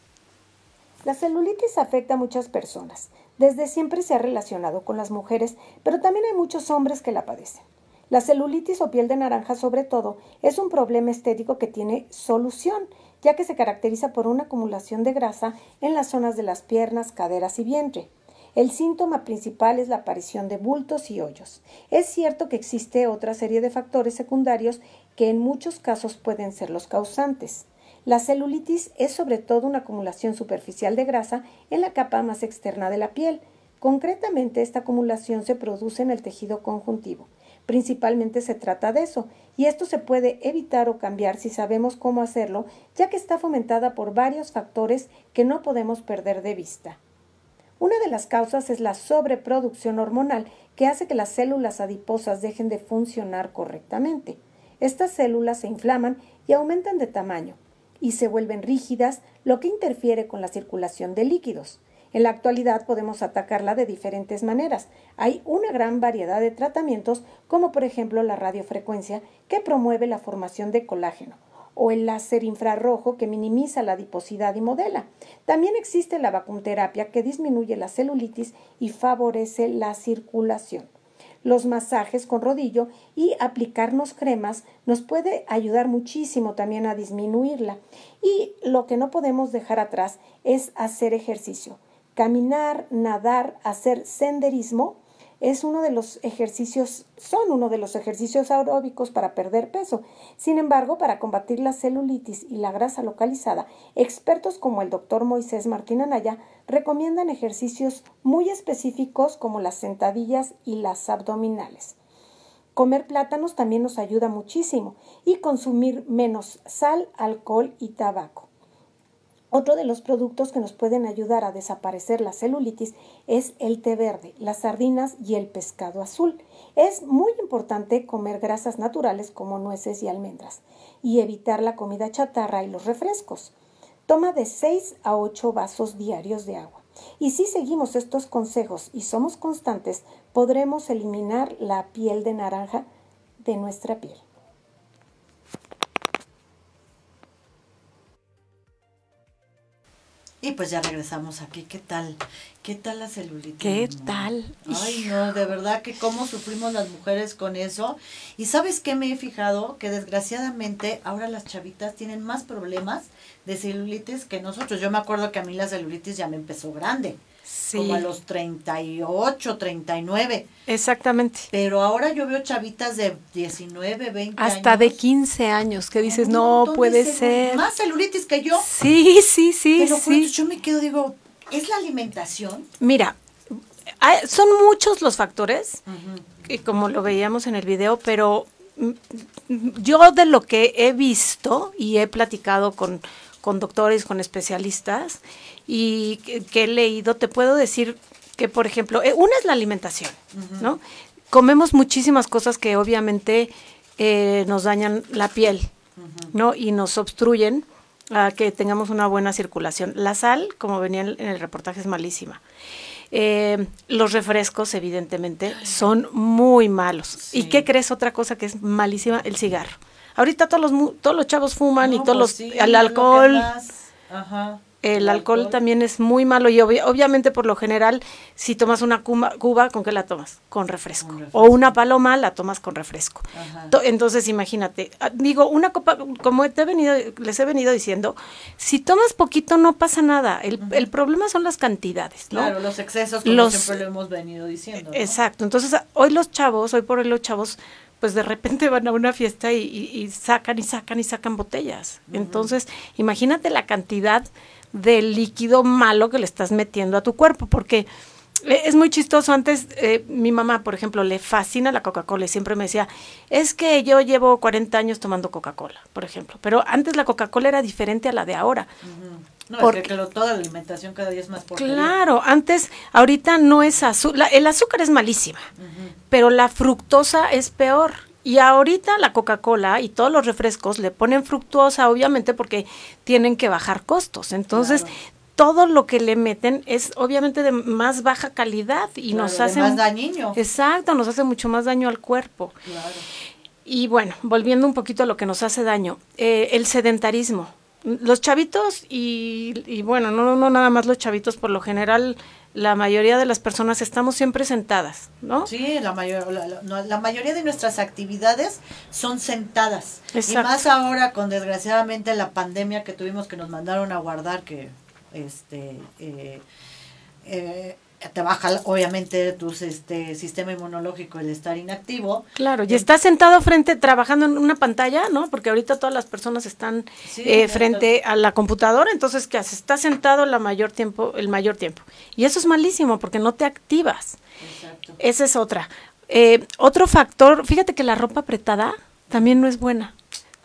H: La celulitis afecta a muchas personas. Desde siempre se ha relacionado con las mujeres, pero también hay muchos hombres que la padecen. La celulitis o piel de naranja, sobre todo, es un problema estético que tiene solución, ya que se caracteriza por una acumulación de grasa en las zonas de las piernas, caderas y vientre. El síntoma principal es la aparición de bultos y hoyos. Es cierto que existe otra serie de factores secundarios que en muchos casos pueden ser los causantes. La celulitis es sobre todo una acumulación superficial de grasa en la capa más externa de la piel. Concretamente, esta acumulación se produce en el tejido conjuntivo. Principalmente se trata de eso, y esto se puede evitar o cambiar si sabemos cómo hacerlo, ya que está fomentada por varios factores que no podemos perder de vista. Una de las causas es la sobreproducción hormonal, que hace que las células adiposas dejen de funcionar correctamente. Estas células se inflaman y aumentan de tamaño, y se vuelven rígidas, lo que interfiere con la circulación de líquidos. En la actualidad podemos atacarla de diferentes maneras. Hay una gran variedad de tratamientos, como por ejemplo la radiofrecuencia, que promueve la formación de colágeno, o el láser infrarrojo, que minimiza la adiposidad y modela. También existe la vacunterapia, que disminuye la celulitis y favorece la circulación los masajes con rodillo y aplicarnos cremas nos puede ayudar muchísimo también a disminuirla. Y lo que no podemos dejar atrás es hacer ejercicio. Caminar, nadar, hacer senderismo es uno de los ejercicios, son uno de los ejercicios aeróbicos para perder peso. Sin embargo, para combatir la celulitis y la grasa localizada, expertos como el doctor Moisés Martín Anaya recomiendan ejercicios muy específicos como las sentadillas y las abdominales. Comer plátanos también nos ayuda muchísimo y consumir menos sal, alcohol y tabaco. Otro de los productos que nos pueden ayudar a desaparecer la celulitis es el té verde, las sardinas y el pescado azul. Es muy importante comer grasas naturales como nueces y almendras y evitar la comida chatarra y los refrescos. Toma de 6 a 8 vasos diarios de agua. Y si seguimos estos consejos y somos constantes, podremos eliminar la piel de naranja de nuestra piel.
A: Y pues ya regresamos aquí. ¿Qué tal? ¿Qué tal la celulitis?
G: ¿Qué tal?
A: Ay, no, de verdad que cómo sufrimos las mujeres con eso. Y sabes qué me he fijado que desgraciadamente ahora las chavitas tienen más problemas de celulitis que nosotros. Yo me acuerdo que a mí la celulitis ya me empezó grande,
G: Sí,
A: como a los 38, 39.
G: exactamente.
A: Pero ahora yo veo chavitas de 19, 20
G: Hasta
A: años.
G: de 15 años que dices, no puede ser.
A: Más celulitis que yo.
G: Sí, sí, sí,
A: Pero
G: sí.
A: yo me quedo, digo, ¿es la alimentación?
G: Mira, son muchos los factores, y como lo veíamos en el video, pero mm, yo de lo que he visto y he platicado con, con doctores, con especialistas y que, que he leído, te puedo decir que, por ejemplo, eh, una es la alimentación, ¿no? Comemos muchísimas cosas que obviamente eh, nos dañan la piel, ¿no? Y nos obstruyen a que tengamos una buena circulación. La sal, como venía en el reportaje, es malísima. Eh, los refrescos, evidentemente, son muy malos. ¿Y qué crees? Otra cosa que es malísima, el cigarro. Ahorita todos los, todos los chavos fuman y todos
A: pues
G: los... el alcohol... El alcohol, también es muy malo y obviamente por lo general si tomas una cuba, ¿con qué la tomas? Con refresco. O una paloma la tomas con refresco. Entonces imagínate, ah, digo, una copa, como te he venido, les he venido diciendo, si tomas poquito no pasa nada. El, el problema son las cantidades, ¿no?
A: Claro, los excesos, como siempre lo hemos venido diciendo.
G: Exacto. Entonces hoy los chavos, hoy por hoy los chavos pues de repente van a una fiesta y, sacan y sacan y sacan botellas. Entonces, imagínate la cantidad de líquido malo que le estás metiendo a tu cuerpo, porque eh, es muy chistoso. Antes, eh, mi mamá, por ejemplo, le fascina la Coca-Cola y siempre me decía, es que yo llevo 40 años tomando Coca-Cola, por ejemplo. Pero antes la Coca-Cola era diferente a la de ahora.
A: No, porque toda la alimentación cada día es más
G: porquería. Claro, antes, ahorita no es azúcar, el azúcar es malísima, pero la fructosa es peor. Y ahorita la Coca-Cola y todos los refrescos le ponen fructuosa, obviamente, porque tienen que bajar costos. Entonces, todo lo que le meten es obviamente de más baja calidad y nos hace
A: más dañino.
G: Exacto, nos hace mucho más daño al cuerpo. Claro. Y bueno, volviendo un poquito a lo que nos hace daño, eh, el sedentarismo. Los chavitos y, y bueno, no, no nada más los chavitos, por lo general la mayoría de las personas estamos siempre sentadas, ¿no?
A: Sí, la, mayor, la, mayoría de nuestras actividades son sentadas. Y más ahora con desgraciadamente la pandemia que tuvimos que nos mandaron a guardar, que este eh, eh, te baja obviamente tu este, sistema inmunológico el estar inactivo.
G: Claro, y estás sentado frente, trabajando en una pantalla, ¿no? Porque ahorita todas las personas están eh, frente a la computadora, entonces ¿qué haces? Estás sentado la mayor tiempo, el mayor tiempo. Y eso es malísimo porque no te activas. Exacto. Esa es otra. Eh, otro factor, fíjate que la ropa apretada también no es buena.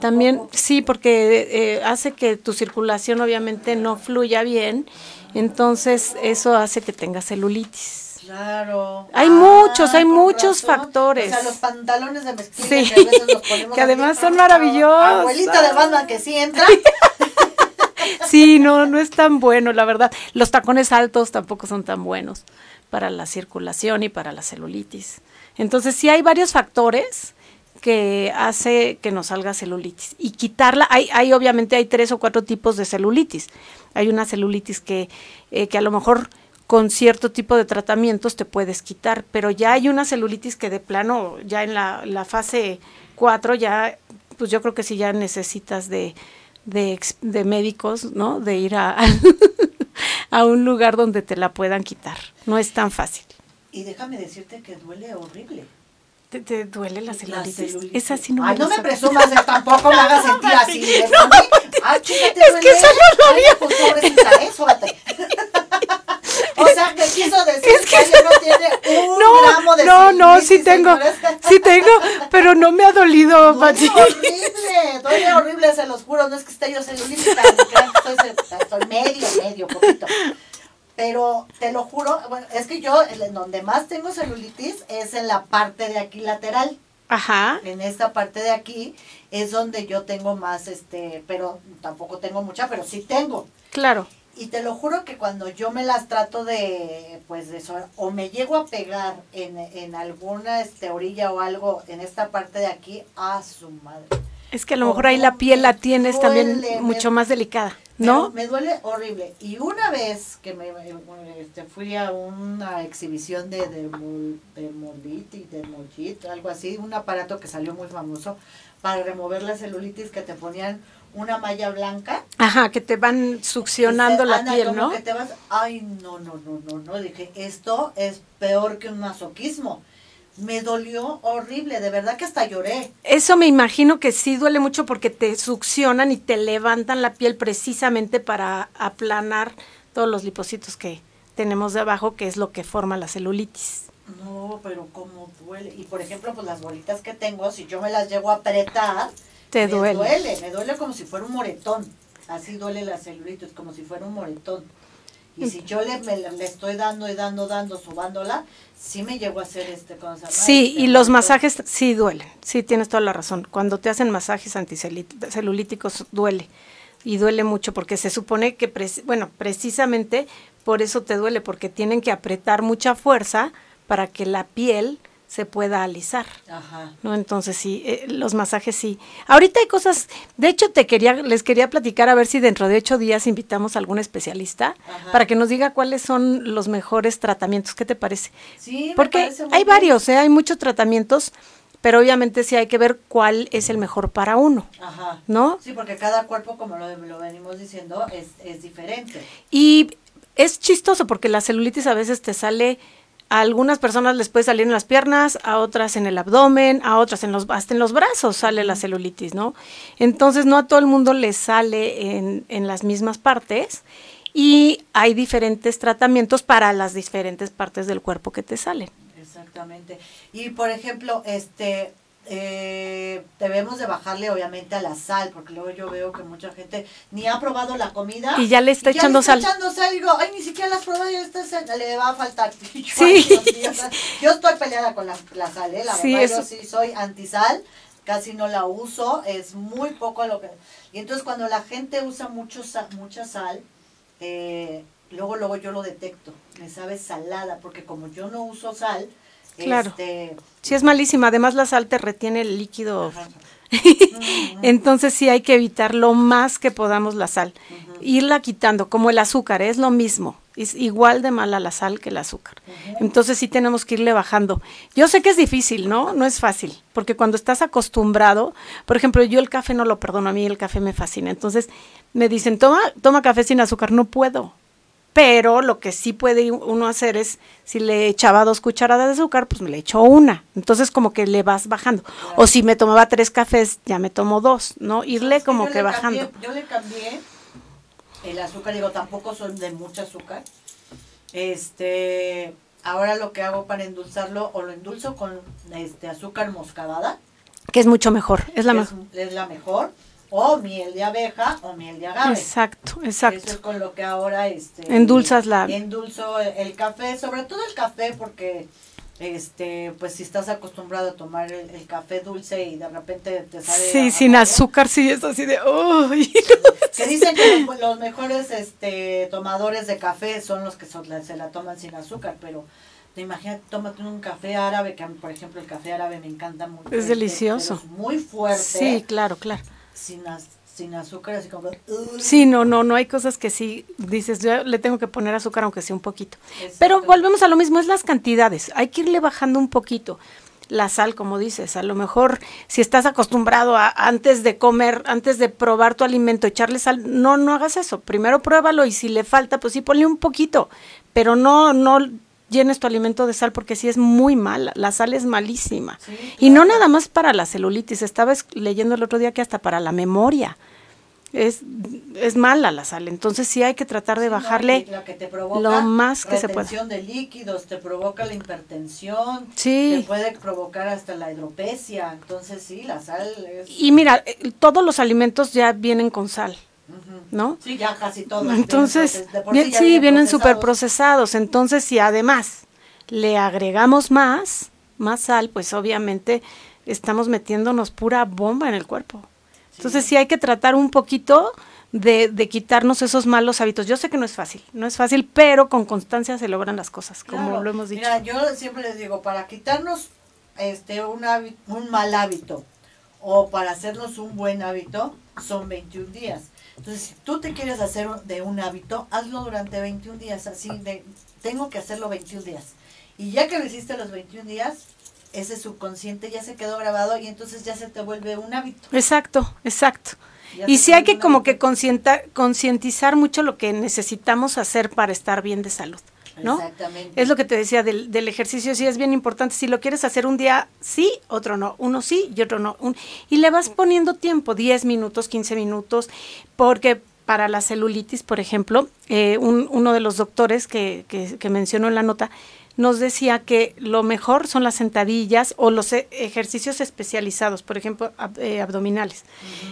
G: También, sí, porque eh, hace que tu circulación obviamente no fluya bien entonces, eso hace que tenga celulitis.
A: Claro.
G: Hay muchos, hay muchos factores.
A: O sea, los pantalones de mezclilla
G: sí. que, a veces los ponemos que además son maravillosos.
A: Abuelita de Batman que sí entra. <laughs>
G: sí, no, no es tan bueno, la verdad. Los tacones altos tampoco son tan buenos para la circulación y para la celulitis. Entonces, sí hay varios factores que hace que nos salga celulitis. Y quitarla, hay, hay obviamente hay tres o cuatro tipos de celulitis. Hay una celulitis que, eh, que a lo mejor con cierto tipo de tratamientos te puedes quitar, pero ya hay una celulitis que de plano, ya en la, fase 4, ya, pues yo creo que sí ya necesitas de, de, de médicos, ¿no? De ir a, <laughs> a un lugar donde te la puedan quitar. No es tan fácil.
A: Y déjame decirte que duele horrible.
G: ¿Te, duele la celulitis? Es así no
A: Ay, no me presumas, de, tampoco me hagas <laughs> sentir así. No,
G: Ay, chícate, es que eso no lo.
A: Pues eso, <laughs> O sea, que quiso decir es que, ella no tiene <laughs> un no, gramo de
G: No, no, sí tengo, sí tengo, pero no me ha dolido,
A: Duele horrible, duele horrible, se los juro, no es que esté yo celulitis, estoy, estoy medio, medio, poquito. Pero te lo juro, bueno, es que yo en donde más tengo celulitis es en la parte de aquí lateral.
G: Ajá.
A: En esta parte de aquí es donde yo tengo más, este, pero tampoco tengo mucha, pero sí tengo.
G: Claro.
A: Y te lo juro que cuando yo me las trato de, pues de eso, o me llego a pegar en, en alguna este, orilla o algo en esta parte de aquí, a su madre.
G: Es que a lo mejor ahí la piel la tienes también mucho más delicada. ¿No?
A: Me duele horrible. Y una vez que me este, fui a una exhibición de dermolitis, dermolit, algo así, un aparato que salió muy famoso para remover la celulitis que te ponían una malla blanca.
G: Ajá, que te van succionando la piel, ¿no?
A: Que te vas, ay, no, no, no, no, no, dije, esto es peor que un masoquismo me dolió horrible, de verdad que hasta lloré.
G: Eso me imagino que sí duele mucho porque te succionan y te levantan la piel precisamente para aplanar todos los lipocitos que tenemos de abajo, que es lo que forma la celulitis.
A: No, pero cómo duele. Y por ejemplo, pues las bolitas que tengo, si yo me las llego a apretar,
G: te
A: me duele. Me duele como si fuera un moretón. Así duele la celulitis, como si fuera un moretón. Y si yo le, estoy dando y dando, dando, subándola, sí me llego a hacer este cosa.
G: Sí, este, y los masajes sí duelen, sí tienes toda la razón. Cuando te hacen masajes anticelulíticos duele. y duele mucho porque se supone que, bueno, precisamente por eso te duele, porque tienen que apretar mucha fuerza para que la piel se pueda alisar. Ajá. ¿no? Entonces sí, eh, los masajes sí. Ahorita hay cosas, de hecho te quería, les quería platicar a ver si dentro de ocho días invitamos a algún especialista para que nos diga cuáles son los mejores tratamientos. ¿Qué te parece? Sí, porque hay varios, ¿eh? hay muchos tratamientos pero obviamente sí hay que ver cuál es el mejor para uno, Ajá. ¿no?
A: Sí, porque cada cuerpo, como lo, lo venimos diciendo, es, es, diferente.
G: Y es chistoso porque la celulitis a veces te sale, a algunas personas les puede salir en las piernas, a otras en el abdomen, a otras en los, hasta en los brazos sale la celulitis, ¿no? Entonces no a todo el mundo le sale en, en las mismas partes y hay diferentes tratamientos para las diferentes partes del cuerpo que te salen.
A: Exactamente. Y por ejemplo, este eh, debemos de bajarle obviamente a la sal, porque luego yo veo que mucha gente ni ha probado la comida
G: y ya le está echando sal.
A: echando sal y digo, ay, ni siquiera la has probado y esta le va a faltar. <laughs> sí. yo estoy peleada con la, sal, ¿eh? la sí, verdad, yo sí soy antisal, casi no la uso, es muy poco lo que... Y entonces cuando la gente usa mucho mucha sal, eh, luego luego yo lo detecto, me sabe salada, porque como yo no uso sal,
G: Claro. Este, sí, es malísima. Además, la sal te retiene el líquido. <laughs> Entonces, sí hay que evitar lo más que podamos la sal. Irla quitando, como el azúcar, es lo mismo. Es igual de mala la sal que el azúcar. Entonces, sí tenemos que irle bajando. Yo sé que es difícil, ¿no? No es fácil. Porque cuando estás acostumbrado, por ejemplo, yo el café no lo perdono, a mí el café me fascina. Entonces, me dicen, toma, toma café sin azúcar. No puedo pero lo que sí puede uno hacer es, si le echaba dos cucharadas de azúcar, pues me le echo una. Entonces como que le vas bajando. O si me tomaba tres cafés, ya me tomo dos, ¿no? Irle como que, bajando.
A: yo le cambié el azúcar, digo, tampoco son de mucho azúcar. Este, ahora lo que hago para endulzarlo, o lo endulzo con este azúcar moscadada.
G: Que es mucho mejor, es la mejor.
A: Es la mejor o miel de abeja o miel de agave.
G: Exacto, exacto.
A: Eso es con lo que ahora este
G: endulzas la
A: endulzo el, café, sobre todo el café porque este pues si estás acostumbrado a tomar el, café dulce y de repente te sale
G: Sí, sin azúcar, sí es así de uy.
A: que dicen que los, mejores este tomadores de café son los que se la toman sin azúcar, pero te imaginas, tómate un café árabe, que por ejemplo el café árabe me encanta mucho.
G: Es delicioso.
A: muy fuerte.
G: Sí, claro, claro
A: sin, sin azúcar, así como...
G: Sí, no, no, no hay cosas que sí dices, yo le tengo que poner azúcar aunque sea un poquito. Pero volvemos a lo mismo, es las cantidades, hay que irle bajando un poquito. La sal, como dices, a lo mejor si estás acostumbrado a antes de comer, antes de probar tu alimento, echarle sal, no, no hagas eso. Primero pruébalo y si le falta, pues sí ponle un poquito, pero no, no llenes tu alimento de sal porque sí es muy mala, la sal es malísima. Y no nada más para la celulitis, estaba leyendo el otro día que hasta para la memoria. Es, es mala la sal, entonces sí hay que tratar de bajarle lo más que se pueda.
A: de líquidos, te provoca la hipertensión, te puede provocar hasta la hidropesia, entonces sí, la sal es...
G: Y mira, eh, todos los alimentos ya vienen con sal. ¿No?
A: Sí, ya casi todos.
G: Entonces, sí, vienen súper procesados. Entonces, si además le agregamos más, más sal, pues obviamente estamos metiéndonos pura bomba en el cuerpo. Entonces, sí hay que tratar un poquito de, de, quitarnos esos malos hábitos. Yo sé que no es fácil, no es fácil, pero con constancia se logran las cosas, como lo hemos dicho.
A: Mira, yo siempre les digo, para quitarnos este un, un mal hábito o para hacernos un buen hábito, son 21 días. Entonces, si tú te quieres hacer de un hábito, hazlo durante 21 días, así de, tengo que hacerlo 21 días. Y ya que lo hiciste los 21 días, ese subconsciente ya se quedó grabado y entonces ya se te vuelve un hábito.
G: Exacto, exacto. y sí hay que como que concientizar mucho lo que necesitamos hacer para estar bien de salud. ¿No? Exactamente. Es lo que te decía del, del, ejercicio, sí es bien importante. Si lo quieres hacer un día sí, otro no. Uno sí y otro no. Un, y le vas poniendo tiempo, 10 minutos, 15 minutos, porque para la celulitis, por ejemplo, eh, un, uno de los doctores que, que, que mencionó en la nota, nos decía que lo mejor son las sentadillas o los e, ejercicios especializados, por ejemplo, eh, abdominales.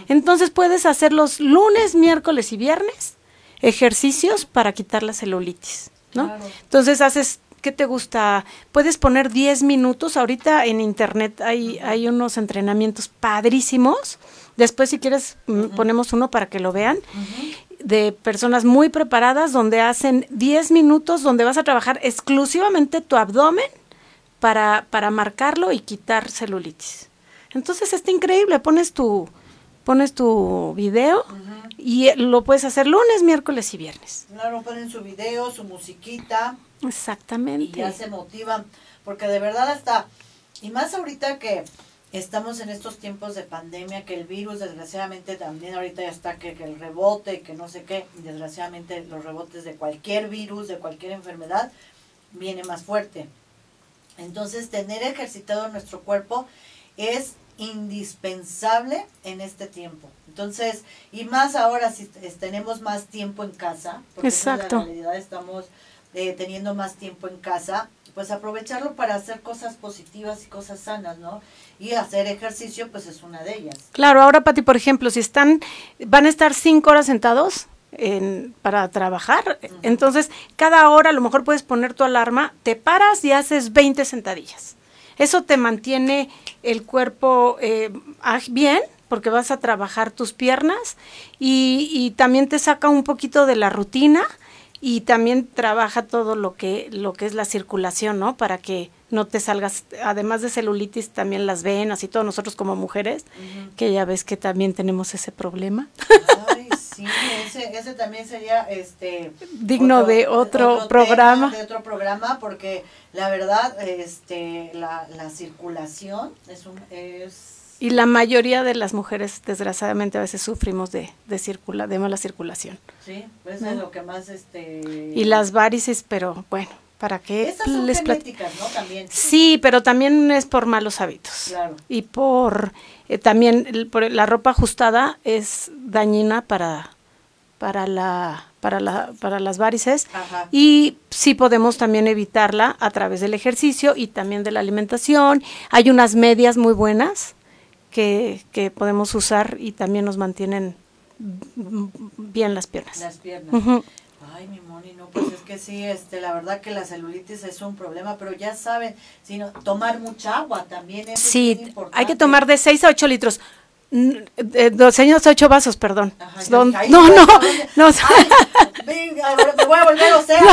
G: Entonces puedes hacer los lunes, miércoles y viernes ejercicios para quitar la celulitis. ¿No? Entonces haces ¿qué te gusta? Puedes poner 10 minutos. Ahorita en internet hay, hay unos entrenamientos padrísimos. Después, si quieres, mm, ponemos uno para que lo vean. De personas muy preparadas donde hacen 10 minutos, donde vas a trabajar exclusivamente tu abdomen para, para marcarlo y quitar celulitis. Entonces está increíble. Pones tu, pones tu video y lo puedes hacer lunes, miércoles y viernes.
A: Claro, ponen su video, su musiquita.
G: Exactamente.
A: Y ya se motivan, porque de verdad hasta, y más ahorita que estamos en estos tiempos de pandemia, que el virus desgraciadamente también ahorita ya está, que, que el rebote, que no sé qué, desgraciadamente los rebotes de cualquier virus, de cualquier enfermedad, viene más fuerte. Entonces, tener ejercitado nuestro cuerpo es indispensable en este tiempo. Entonces, y más ahora si tenemos más tiempo en casa, porque
G: Exacto.
A: en realidad estamos eh, teniendo más tiempo en casa, pues aprovecharlo para hacer cosas positivas y cosas sanas, ¿no? Y hacer ejercicio, pues es una de ellas.
G: Claro, ahora Pati, por ejemplo, si están, van a estar cinco horas sentados en, para trabajar, entonces cada hora a lo mejor puedes poner tu alarma, te paras y haces 20 sentadillas. Eso te mantiene el cuerpo eh, bien porque vas a trabajar tus piernas y, y también te saca un poquito de la rutina y también trabaja todo lo que lo que es la circulación, ¿no? Para que no te salgas, además de celulitis, también las venas y todos nosotros como mujeres, que ya ves que también tenemos ese problema.
A: Ay, sí, ese, ese también sería este
G: digno de otro, programa.
A: Tema, de otro programa, porque la verdad, este, la, la circulación es un es
G: y la mayoría de las mujeres, desgraciadamente, a veces sufrimos de, de, circula, de mala circulación.
A: Sí, pues ¿no? es lo que más... Este...
G: Y las varices, pero bueno, ¿para qué
A: Estas son
G: les
A: genéticas, ¿no? También.
G: Sí, pero también es por malos hábitos.
A: Claro.
G: Y por... Eh, también el, por la ropa ajustada es dañina para, para, la, para, la, para las varices.
A: Ajá.
G: Y sí podemos también evitarla a través del ejercicio y también de la alimentación. Hay unas medias muy buenas que, que, podemos usar y también nos mantienen bien las piernas.
A: Las piernas.
G: Uh -huh.
A: Ay, mi Moni, no, pues es que sí, este, la verdad que la celulitis es un problema, pero ya saben, sino tomar mucha agua también es
G: Sí, hay que tomar de 6 a 8 litros. Eh, dos años, ocho vasos, perdón.
A: Ajá, <laughs> ay,
G: no, no, no,
A: Ay, me voy a volver <laughs> océano.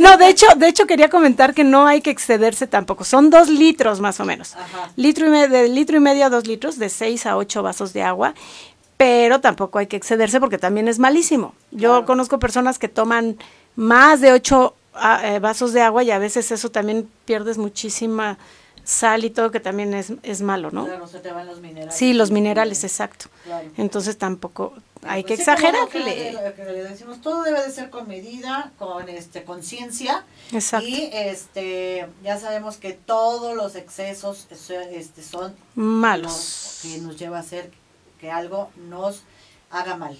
G: no, no, de hecho, de hecho quería comentar que no hay que excederse tampoco. Son dos litros más o menos.
A: Ajá.
G: Litro y medio, de litro y medio a dos litros, de seis a ocho vasos de agua. Pero tampoco hay que excederse porque también es malísimo. Yo
A: Claro.
G: conozco personas que toman más de ocho ah, eh, vasos de agua y a veces eso también pierdes muchísima sal y todo que también es, es malo, ¿no?
A: Claro, se te van los minerales.
G: Sí, los minerales, exacto.
A: Claro.
G: Entonces tampoco hay que
A: Pues sí, que- lo que le decimos, todo debe de ser con medida, con este conciencia.
G: Exacto.
A: Y este ya sabemos que todos los excesos eso, este, son
G: Malos.
A: los que nos lleva a hacer que algo nos haga mal.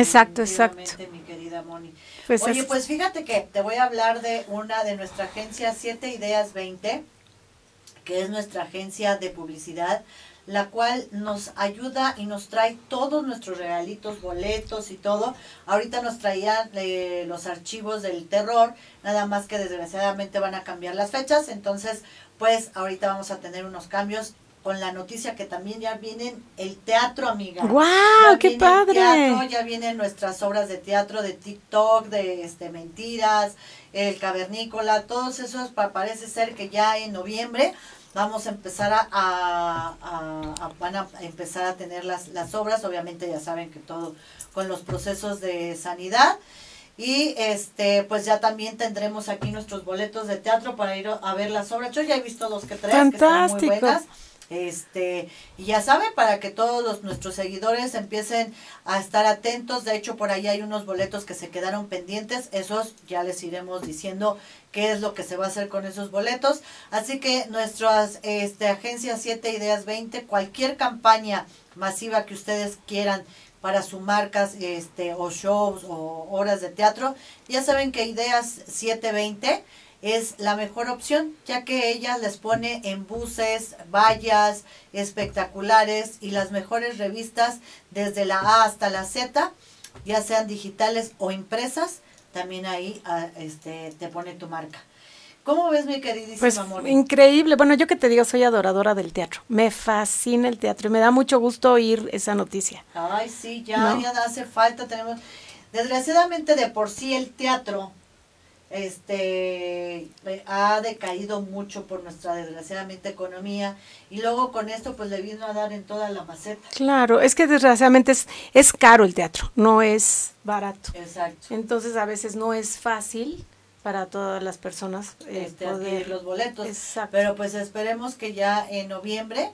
G: Exacto, exacto.
A: Mi querida Moni.
G: Pues
A: Oye,
G: es-
A: pues fíjate que te voy a hablar de una de nuestra agencia 7 Ideas 20, que es nuestra agencia de publicidad, la cual nos ayuda y nos trae todos nuestros regalitos, boletos y todo. Ahorita nos traían eh, los archivos del terror, nada más que desgraciadamente van a cambiar las fechas, entonces pues ahorita vamos a tener unos cambios con la noticia que también ya vienen el teatro, amiga.
G: ¡Guau!
A: Ya
G: ¡Qué padre!
A: teatro, ya vienen nuestras obras de teatro, de TikTok, de este mentiras, el cavernícola, todos esos pa- parece ser que ya en noviembre vamos a empezar a, a- a- a- van a empezar a tener las, las obras, obviamente ya saben que todo con los procesos de sanidad. Y este, pues ya también tendremos aquí nuestros boletos de teatro para ir a ver las obras. Yo ya he visto dos que tres que están muy
G: Fantástico.
A: buenas. Este, y ya saben, para que todos los, nuestros seguidores empiecen a estar atentos, de hecho por ahí hay unos boletos que se quedaron pendientes, esos ya les iremos diciendo qué es lo que se va a hacer con esos boletos. Así que nuestras este, agencias 7 Ideas 20, cualquier campaña masiva que ustedes quieran para sus marcas este, o shows o horas de teatro, ya saben que Ideas 720 es la mejor opción, ya que ella les pone en buses, vallas espectaculares y las mejores revistas desde la A hasta la Z, ya sean digitales o impresas, también ahí ah, este, te pone tu marca. ¿Cómo ves, mi queridísima
G: Pues
A: Moni?
G: increíble. Bueno, yo que te digo, soy adoradora del teatro. Me fascina el teatro y me da mucho gusto oír esa noticia.
A: Ay, sí, ya,
G: No.
A: ya hace falta. Tenemos, desgraciadamente, de por sí el teatro, este, eh, ha decaído mucho por nuestra desgraciadamente economía y luego con esto, pues le vino a dar en toda la maceta.
G: Claro, es que desgraciadamente es, es caro el teatro, no es barato.
A: Exacto.
G: Entonces a veces no es fácil para todas las personas eh,
A: este,
G: poder
A: los boletos.
G: Exacto.
A: Pero pues esperemos que ya en noviembre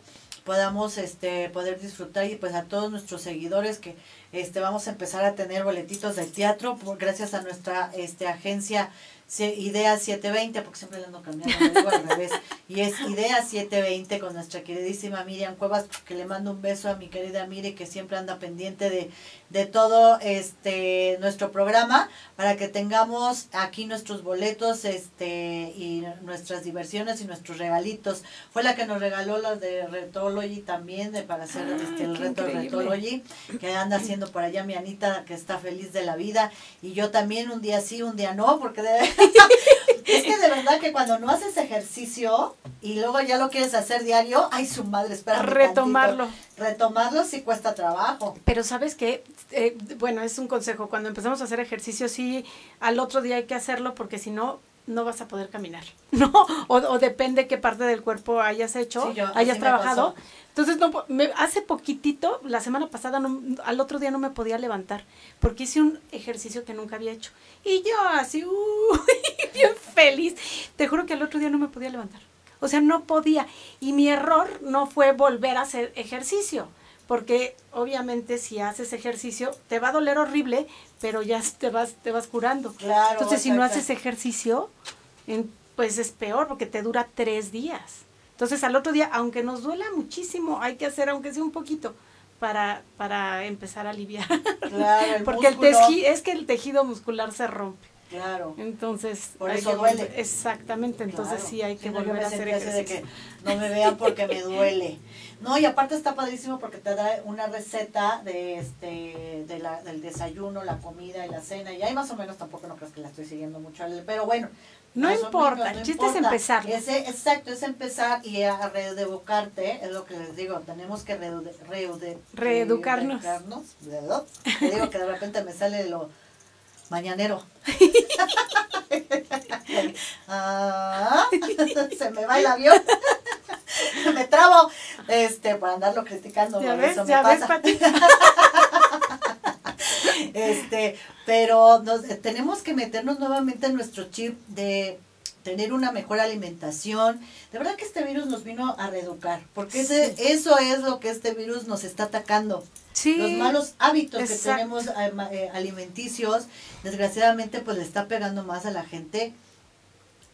A: podamos este poder disfrutar y pues a todos nuestros seguidores que este vamos a empezar a tener boletitos del teatro por, gracias a nuestra este agencia Idea 720 porque siempre le ando cambiando lo digo al revés. Y es Idea 720 con nuestra queridísima Miriam Cuevas que le mando un beso a mi querida Miri que siempre anda pendiente de, de todo este nuestro programa para que tengamos aquí nuestros boletos este y nuestras diversiones y nuestros regalitos. Fue la que nos regaló las de Retology también de para hacer este, el reto de
G: increíble.
A: Retology que anda haciendo por allá mi Anita que está feliz de la vida y yo también un día sí, un día no, porque de, <laughs> es que de <laughs> verdad que cuando no haces ejercicio y luego ya lo quieres hacer diario, ay su madre, espera
G: Retomarlo.
A: Retomarlo sí cuesta trabajo.
G: Pero sabes que, bueno, es un consejo, cuando empezamos a hacer ejercicio, sí, al otro día hay que hacerlo porque si no, no vas a poder caminar, <laughs> ¿no? O, o depende qué parte del cuerpo hayas hecho,
A: Sí, yo-
G: hayas trabajado. Entonces, no, me, hace poquitito, la semana pasada, no- al otro día no me podía levantar porque hice un ejercicio que nunca había hecho. Y yo así, <laughs> uy, bien feliz. Te juro que al otro día no me podía levantar. O sea, no podía. Y mi error no fue volver a hacer ejercicio. Porque obviamente si haces ejercicio te va a doler horrible, pero ya <laughs> te vas, te vas curando.
A: Claro,
G: Entonces si no haces ejercicio, pues es peor porque te dura tres días. Entonces al otro día, aunque nos duela muchísimo, hay que hacer aunque sea un poquito para, para empezar a aliviar.
A: Claro, el <laughs>
G: porque el
A: músculo.
G: teji- es que el tejido muscular se rompe.
A: Claro.
G: Entonces,
A: Por eso
G: que
A: duele.
G: Exactamente, entonces
A: Claro.
G: sí hay que
A: Sí, no,
G: volver a hacer
A: así de
G: ejercicio.
A: que no me vean porque me <laughs> duele. No, y aparte está padrísimo porque te da una receta de este de la, del desayuno, la comida y la cena. Y ahí más o menos tampoco no crees que la estoy siguiendo mucho, pero bueno.
G: No importa,
A: menos,
G: el chiste es empezarlo.
A: Ese, exacto, es empezar y a reeducarte, es lo que les digo, tenemos que reude- reude-
G: Reeducarnos.
A: reeducarnos. Te digo que de repente me sale lo mañanero. <laughs> Ah, <laughs> se me va el avión. <laughs> me trabo. Este, por andarlo criticando.
G: Ya ves,
A: eso me
G: ves,
A: pasa.
G: Pati.
A: Este, pero nos, tenemos que meternos nuevamente en nuestro chip de tener una mejor alimentación. De verdad que este virus nos vino a reeducar, porque ese, eso es lo que este virus nos está atacando.
G: Sí.
A: Los malos hábitos que tenemos eh, eh, alimenticios, desgraciadamente pues le está pegando más a la gente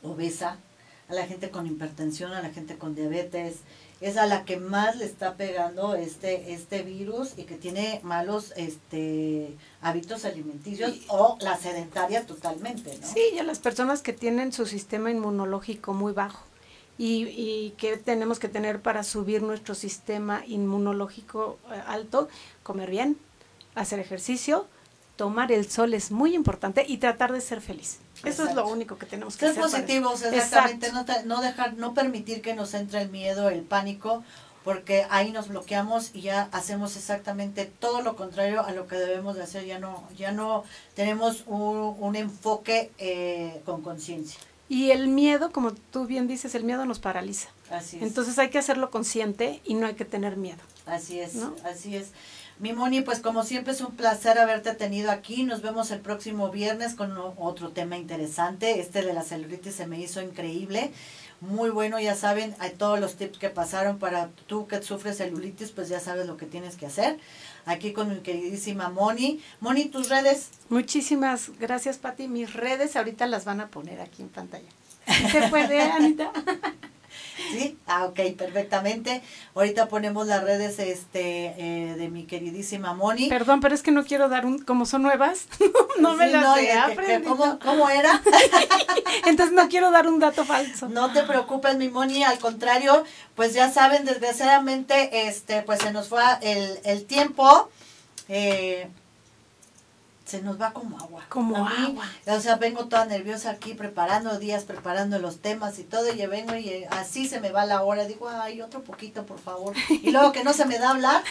A: obesa, a la gente con hipertensión, a la gente con diabetes, es a la que más le está pegando este este virus y que tiene malos este hábitos alimenticios o la sedentaria totalmente, ¿no?
G: Sí, y a las personas que tienen su sistema inmunológico muy bajo y, y que tenemos que tener para subir nuestro sistema inmunológico eh, alto, comer bien, hacer ejercicio, tomar el sol es muy importante y tratar de ser feliz. Eso es lo único que tenemos que
A: Ser
G: hacer. para
A: positivos, exactamente,
G: Exacto.
A: no, te- no dejar, no permitir que nos entre el miedo, el pánico, porque ahí nos bloqueamos y ya hacemos exactamente todo lo contrario a lo que debemos de hacer, ya no, ya no tenemos un, un enfoque eh, con conciencia.
G: Y el miedo, como tú bien dices, el miedo nos paraliza.
A: Así es.
G: Entonces hay que hacerlo consciente y no hay que tener miedo.
A: Así es,
G: ¿no?
A: así es. Mi Moni, pues como siempre es un placer haberte tenido aquí. Nos vemos el próximo viernes con otro tema interesante. Este de la celulitis se me hizo increíble. Muy bueno, ya saben, hay todos los tips que pasaron para tú que sufres celulitis, pues ya sabes lo que tienes que hacer. Aquí con mi queridísima Moni. Moni, tus redes.
G: Muchísimas gracias, Pati. Mis redes ahorita las van a poner aquí en pantalla. ¿Se puede, Anita? <laughs>
A: ¿Sí? Ah, ok, perfectamente. Ahorita ponemos las redes este eh, de mi queridísima Moni.
G: Perdón, pero es que no quiero dar un, como son nuevas, <laughs> no me
A: Sí,
G: las
A: no,
G: he aprendido.
A: ¿cómo, ¿Cómo era? <laughs>
G: Entonces no quiero dar un dato falso.
A: No te preocupes, mi Moni, al contrario, pues ya saben, desgraciadamente, este, pues se nos fue el, el tiempo. Eh, se nos va como agua.
G: Como
A: mí,
G: agua.
A: O sea, vengo toda nerviosa aquí preparando días, preparando los temas y todo, y yo vengo y eh, así se me va la hora. Digo, ay, otro poquito, por favor. Y luego que no se me da hablar,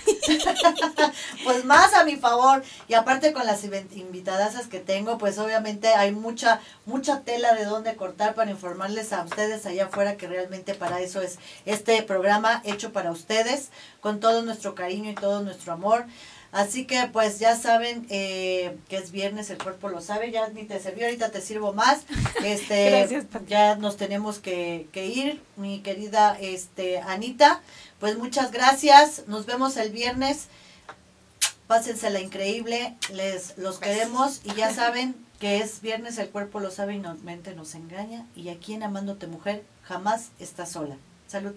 A: <laughs> pues más a mi favor. Y aparte con las invitadasas que tengo, pues obviamente hay mucha, mucha tela de dónde cortar para informarles a ustedes allá afuera que realmente para eso es este programa hecho para ustedes, con todo nuestro cariño y todo nuestro amor. Así que pues ya saben eh, que es viernes, el cuerpo lo sabe, ya ni te sirvió, ahorita te sirvo más. <laughs> Este,
G: Gracias,
A: ya nos tenemos que, que ir, mi querida este, Anita. Pues muchas gracias, nos vemos el viernes. Pásensela increíble, les los queremos y ya <laughs> saben que es viernes, el cuerpo lo sabe y no mente nos engaña. Y aquí en Amándote Mujer jamás está sola. Salud.